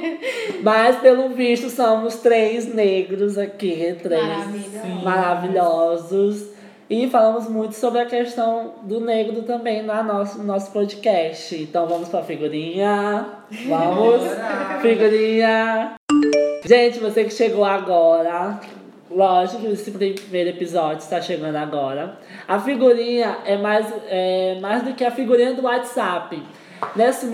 Mas, pelo visto, somos três negros aqui. Três maravilhosos. E falamos muito sobre a questão do negro também na nosso, no nosso podcast. Então vamos pra figurinha. Vamos! Figurinha! Gente, você que chegou agora, lógico que esse primeiro episódio está chegando agora. A figurinha é mais, é mais do que a figurinha do WhatsApp. Nesse,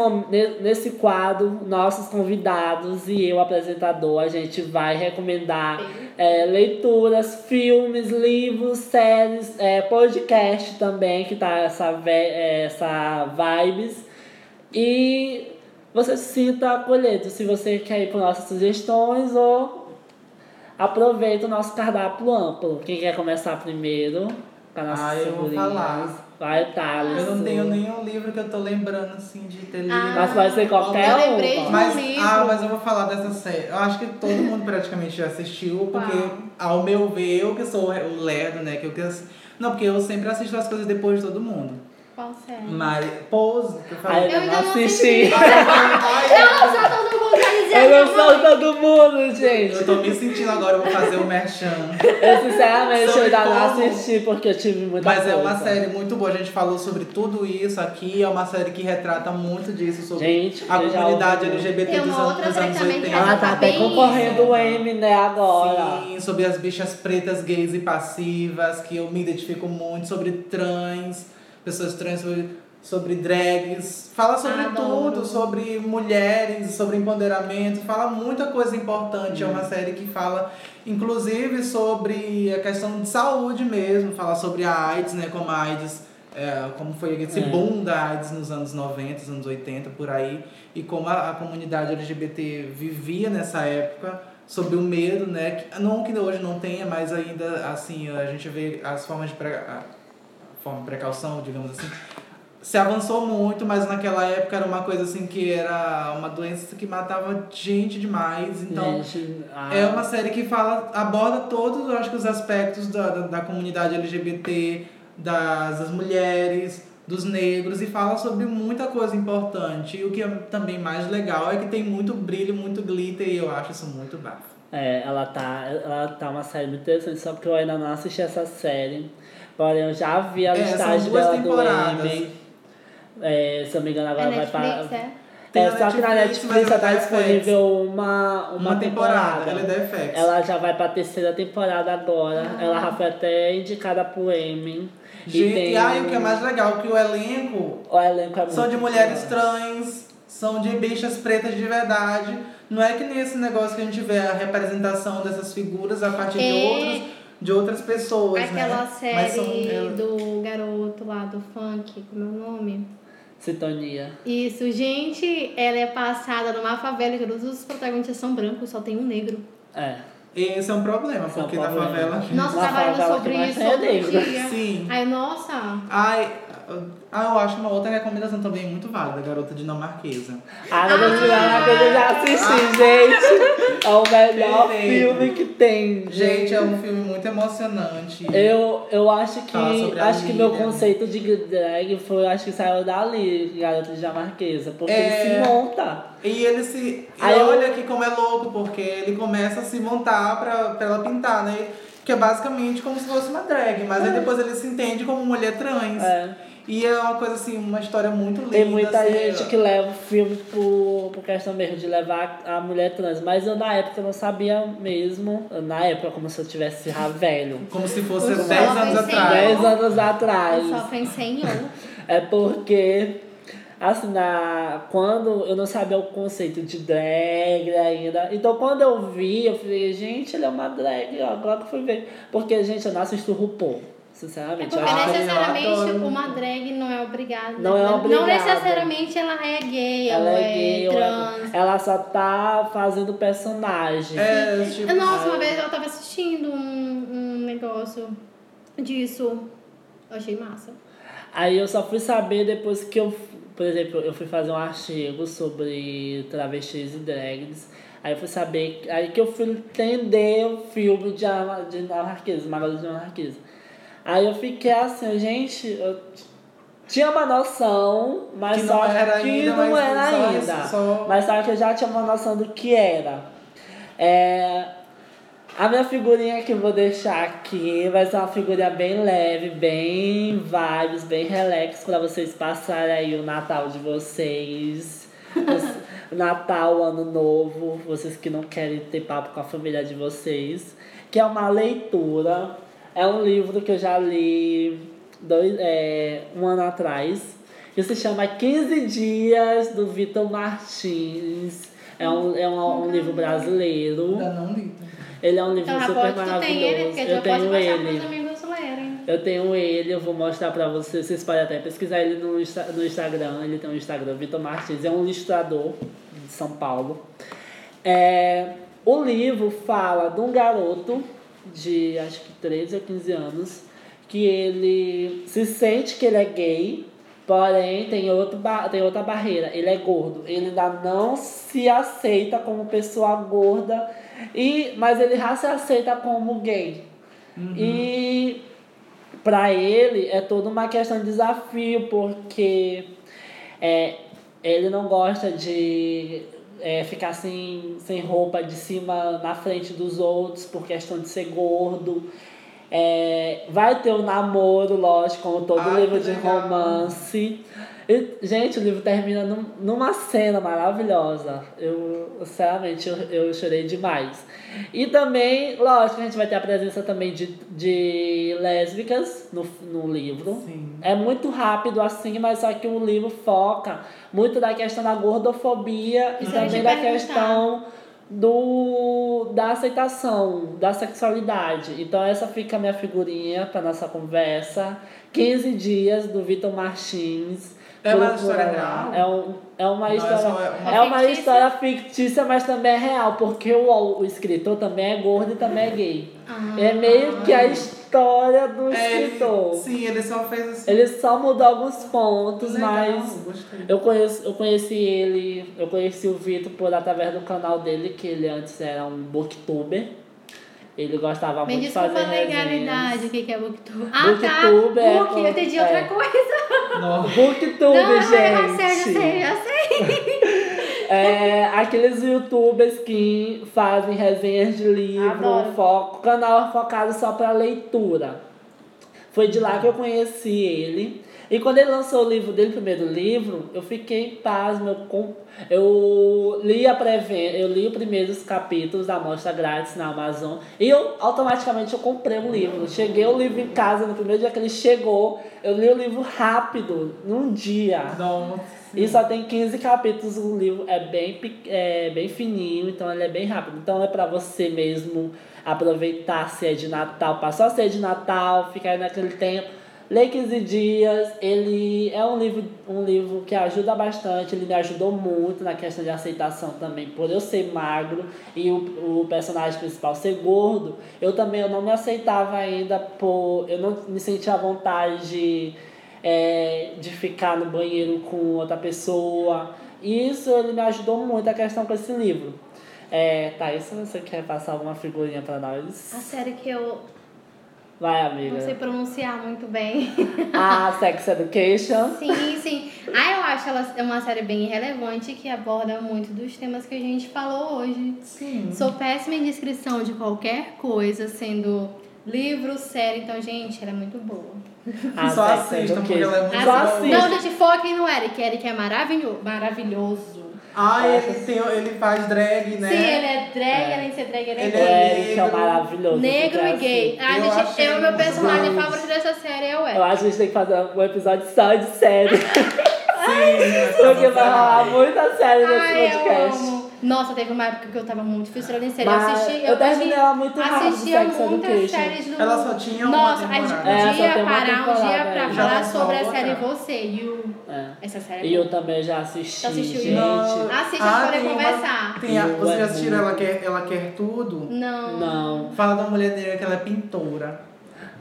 nesse quadro, nossos convidados e eu, apresentador, a gente vai recomendar é, leituras, filmes, livros, séries, é, podcast também, que tá essa, é, essa vibes. E você se sinta acolhido se você quer ir por nossas sugestões ou aproveita o nosso cardápio amplo. Quem quer começar primeiro? Com as nossas Ah, eu vou falar. Vai, Thales. Eu não tenho nenhum livro que eu tô lembrando assim de ter lido. Ah, Mas pode ser qualquer eu um. Mas, livro. ah, mas eu vou falar dessa série. Eu acho que todo mundo praticamente já assistiu, porque, Qual? ao meu ver, eu que sou o lerdo, né? Que eu que Não, porque eu sempre assisto as coisas depois de todo mundo. Qual série? Mas, Pose, que eu falei. eu, Eu ainda não assisti. Ai, Eu não sou todo mundo pra dizer Eu não sou todo mundo, gente. eu tô me sentindo agora, eu vou fazer o merchan. Eu, sinceramente, eu Sobre ainda não assisti porque eu tive muita Mas coisa. é uma série muito boa, a gente falou sobre tudo isso aqui, é uma série que retrata muito disso, sobre Gente, a eu comunidade. LGBT Tem dos, uma anos- outra dos anos também que 80. Ela tá até concorrendo o M, né, agora. Sim, sobre as bichas pretas, gays e passivas, que eu me identifico muito, sobre trans, pessoas trans, sobre, sobre drags. Fala sobre Adoro. tudo, sobre mulheres, sobre empoderamento, fala muita coisa importante. É uma série que fala, inclusive, sobre a questão de saúde mesmo, fala sobre a AIDS, né, como a AIDS. é, como foi esse É. boom da AIDS nos anos 90, anos 80, por aí, e como a, a comunidade LGBT vivia nessa época, sobre o medo, né? Que, não que hoje não tenha, mas ainda assim a gente vê as formas de forma de precaução, digamos assim, se avançou muito, mas naquela época era uma coisa assim que era uma doença que matava gente demais, então Gente, ah, é uma série que fala, aborda todos, eu acho que os aspectos da, da, da comunidade LGBT, das, das mulheres, dos negros e fala sobre muita coisa importante. E o que é também mais legal é que tem muito brilho, muito glitter e eu acho isso muito bafo. É, ela tá, ela tá uma série muito interessante, só porque eu ainda não assisti essa série. Porém, eu já vi a É, listagem duas dela do temporadas. Emmy. É, se eu não me engano, É agora vai Netflix, para. é? Tem É, só que na Netflix, ela tá disponível uma, uma, Uma, temporada, temporada. ela é da FX. Ela já vai pra terceira temporada agora. Ah. Ela já foi até indicada pro Emmy. Gente, e tem e aí o que é mais legal, que o elenco O elenco é são de mulheres bom. trans, são de bichas pretas de verdade. Não é que nesse negócio que a gente vê a representação dessas figuras a partir de, É. outros, de outras pessoas, Aquela né? Mas são, série é, do garoto lá do funk, como é o nome? Sintonia. Isso, gente, ela é passada numa favela e todos os protagonistas são brancos, só tem um negro. É. Esse é um problema, Esse é um porque na problema. favela. Nossa, Na trabalhando sobre que isso é todo dia. Sim. Aí, nossa, Ai, ah, eu acho uma outra recomendação também muito válida, Garota Dinamarquesa. Ah, Ah. uma coisa, eu já assisti, gente. É o melhor Perfeito. filme que tem. Gente, é um filme muito emocionante. Eu, eu acho que acho que meu conceito de drag foi, acho que saiu dali, Garota Dinamarquesa, porque É. ele se monta. E ele se. Aí eu- olha aqui como é louco, porque ele começa a se montar pra, pra ela pintar, né? Que é basicamente como se fosse uma drag, mas aí depois ele se entende como mulher trans. É. E é uma coisa assim, uma história muito linda. Tem muita assim, gente que leva o filme por, por questão mesmo de levar a mulher trans, mas eu na época não sabia mesmo, eu, na época como se eu tivesse já velho. Como se fosse Eu 10 só anos atrás. Dez anos eu atrás. só pensei em um. É porque, assim, na, quando eu não sabia o conceito de drag ainda. Então, quando eu vi, eu falei, gente, ele é uma drag. ó, Agora que eu fui ver. Porque, gente, eu não assisto o RuPaul. É Sinceramente. porque que- necessariamente eu adoro. uma drag não é obrigada. Não é Não obrigada. necessariamente ela é gay, ela ou é é, gay, ou trans. é- ela só tá fazendo personagem. É, tipo, Nossa, uma Ah, vez eu tava assistindo um, um negócio disso. Eu achei massa. Aí eu só fui saber depois que eu, por exemplo, eu fui fazer um artigo sobre travestis e drags. Aí eu fui saber, aí que eu fui entender o filme de, de anarquismo, Magalhães de anarquismo. Aí eu fiquei assim, gente, eu tinha uma noção, mas Que só não era que ainda, não era ainda. só- Mas só que eu já tinha uma noção do que era. É, a minha figurinha que eu vou deixar aqui vai ser uma figurinha bem leve, bem vibes, bem relax pra vocês passarem aí o Natal de vocês. Natal, Ano Novo, vocês que não querem ter papo com a família de vocês. Que é uma leitura. É um livro que eu já li dois, é, um ano atrás. Que se chama 15 Dias, do Vitor Martins. É um, é um, um livro brasileiro. Ainda não li. Ele é um livro Então, super tem ele, maravilhoso. porque Eu eu tenho ele. Eu tenho ele, eu vou mostrar pra vocês. Vocês podem até pesquisar ele no, Insta- no Instagram. Ele tem um Instagram, Vitor Martins. É um ilustrador de São Paulo. É, o livro fala de um garoto de acho que 13 ou 15 anos que ele se sente que ele é gay, porém tem, outro tem outra barreira. Ele é gordo. Ele ainda não se aceita como pessoa gorda, e, mas ele já se aceita como gay. E para ele é toda uma questão de desafio, porque é, ele não gosta de é, ficar sem, sem roupa de cima na frente dos outros por questão de ser gordo. É, vai ter o namoro, lógico, como todo Ai, livro de legal. E, gente, o livro termina num- numa cena maravilhosa. Eu, sinceramente, eu, eu chorei demais. E também, lógico, a gente vai ter a presença também de, de lésbicas no, no livro. Sim. É muito rápido assim, mas só que o livro foca muito da questão da gordofobia e também da questão do da aceitação, da sexualidade. Então essa fica a minha figurinha para nossa conversa. 15 dias do Vitor Martins. É uma história real? É, um, é uma Não, é história. só uma- É uma fictícia? história fictícia, mas também é real, porque o, o escritor também é gordo e também é gay. Ah. É meio que a história do É, escritor. sim, ele só fez assim. Ele só mudou alguns pontos, Legal, mas gostei. eu, conheço, eu conheci ele, eu conheci o Vitor por através do canal dele, que ele antes era um booktuber. Ele gostava Me muito de desculpa fazer a legalidade, resenhas. o que que é booktube? Ah, Booktube tá. é Book, eu entendi outra é. coisa. Nossa. Booktube, Não, gente! eu sei, eu sei, eu sei. É, aqueles youtubers que fazem resenhas de livro, Adoro. foco, canal focado só para leitura. Foi de lá que eu conheci ele. E quando ele lançou o livro dele, o primeiro livro, eu fiquei pasmo. Eu, com, eu li a pré eu li os primeiros capítulos da amostra grátis na Amazon. E eu automaticamente eu comprei um livro. Cheguei o livro em casa no primeiro dia que ele chegou. Eu li o livro rápido, num dia. Nossa. E só tem 15 capítulos, o livro é bem, é bem fininho, então ele é bem rápido. Então é pra você mesmo aproveitar se é de Natal, passar a ser de Natal, ficar aí naquele tempo. Lê 15 dias, ele é um livro, um livro que ajuda bastante, ele me ajudou muito na questão de aceitação também. Por eu ser magro e o, o personagem principal ser gordo, eu também eu não me aceitava ainda por. Eu não me sentia à vontade de é, de ficar no banheiro com outra pessoa. E isso ele me ajudou muito a questão com esse livro. É, Thaís, você quer passar alguma figurinha pra A nós, série que eu vai, amiga. não sei pronunciar muito bem. A Sex Education. Sim, sim. Ah, eu acho ela é uma série bem relevante que aborda muito dos temas que a gente falou hoje. Sim. Sou péssima em descrição de qualquer coisa, sendo livro, série, então, gente, ela é muito boa. A Só assistam, porque ela é muito Só boa. Não, gente, foquem no Eric. Eric é maravilhoso. maravilhoso. Ah, ele, tem, ele faz drag, né? Sim, ele é drag, além de ser drag, ele é Ele gay. é Eric é negro. maravilhoso. Negro e gay. assim. Ah, Eu gente, eu, meu personagem favorito dessa série é o Eu Eric. acho que a gente tem que fazer um episódio só de série. Sim, porque vai rolar muita série nesse eu podcast. Nossa, teve uma época que eu tava muito fissurada em série. Eu Mas assisti, eu terminei ela muito rápido, assistia Sex muitas Education. séries do. Ela só tinha uma Nossa, a gente. É, só podia tem uma parar um dia temporada, pra é. Já falar lançou sobre a outra? série Você, You. É. Essa série é E eu também já assisti, Já assistiu gente. Não. Assiste Ah, pra poder tem uma- conversar. Tem a, Eu vocês já assistiram ela quer, ela quer Tudo? Não. Não. Fala da mulher negra que ela é pintora.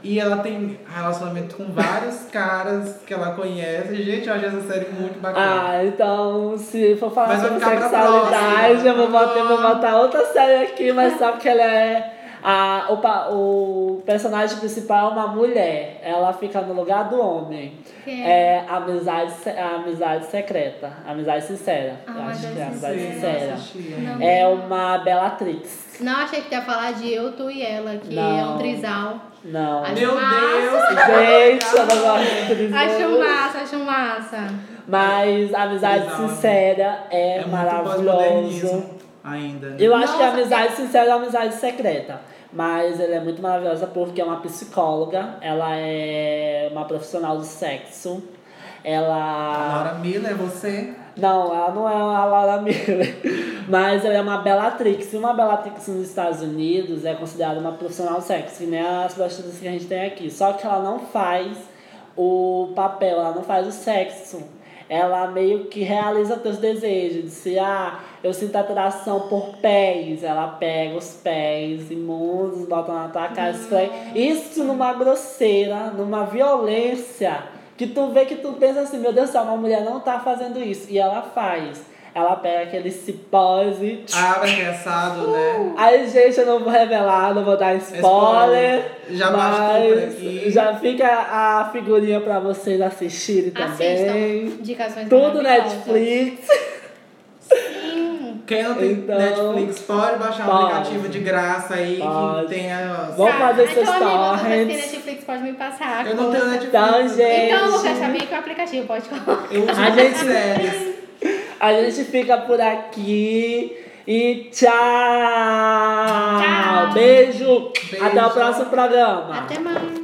E ela tem relacionamento com vários caras que ela conhece. Gente, eu acho essa série muito bacana. Ah, então se for falar Mas sobre sexualidade, eu vou botar, eu vou botar outra série aqui, mas só que ela é. A, o, pa- o personagem principal é uma mulher. Ela fica no lugar do homem. Quem é? É amizade, se- amizade secreta. Amizade sincera. Ah, eu acho que é amizade Sim, sincera. assisti. Não. É uma Bellatrix. Não, achei que ia falar de Eu, Tu e Ela, que Não. é um trisal. Não. Acho Meu massa. Deus! Gente, eu não gosto de. Acho massa, acho massa. Mas amizade Trisal. sincera é, É pós-modernismo ainda. Eu acho que a Nossa, amizade sincera é uma amizade secreta. Mas ela é muito maravilhosa porque é uma psicóloga, ela é uma profissional do sexo. Ela. Laura Miller, é você? Não, ela não é a Laura Miller. Mas ela é uma Bellatrix. E uma Bellatrix nos Estados Unidos é considerada uma profissional do sexo, que nem as prostitutas que a gente tem aqui. Só que ela não faz o papel, ela não faz o sexo. Ela meio que realiza teus desejos. De se, ah, eu sinto atração por pés. Ela pega os pés imundos, bota na tua cara, esfrega. Isso numa grosseira, numa violência. Que tu vê que tu pensa assim, meu Deus do céu, uma mulher não tá fazendo isso. E ela faz. Ela pega aquele cipós e. Abre arremessado, né? Aí, gente, eu não vou revelar, não vou dar spoiler. Já bastou por mas aqui. Já fica a figurinha pra vocês assistirem também. Assistam. Indicações Tudo. Netflix. Sim. Quem não tem Então, Netflix pode baixar um pode. aplicativo de graça aí Pode. que tenha. Vamos fazer então, seus amigo, vocês têm torrents. Netflix, pode me passar. Eu não tenho. Netflix. Então, gente. Então, Lucas, sabia que o aplicativo, pode colocar. Eu uso A gente- séries. A gente fica por aqui. E tchau! Tchau. Beijo. Beijo. Até o próximo programa. Até mais.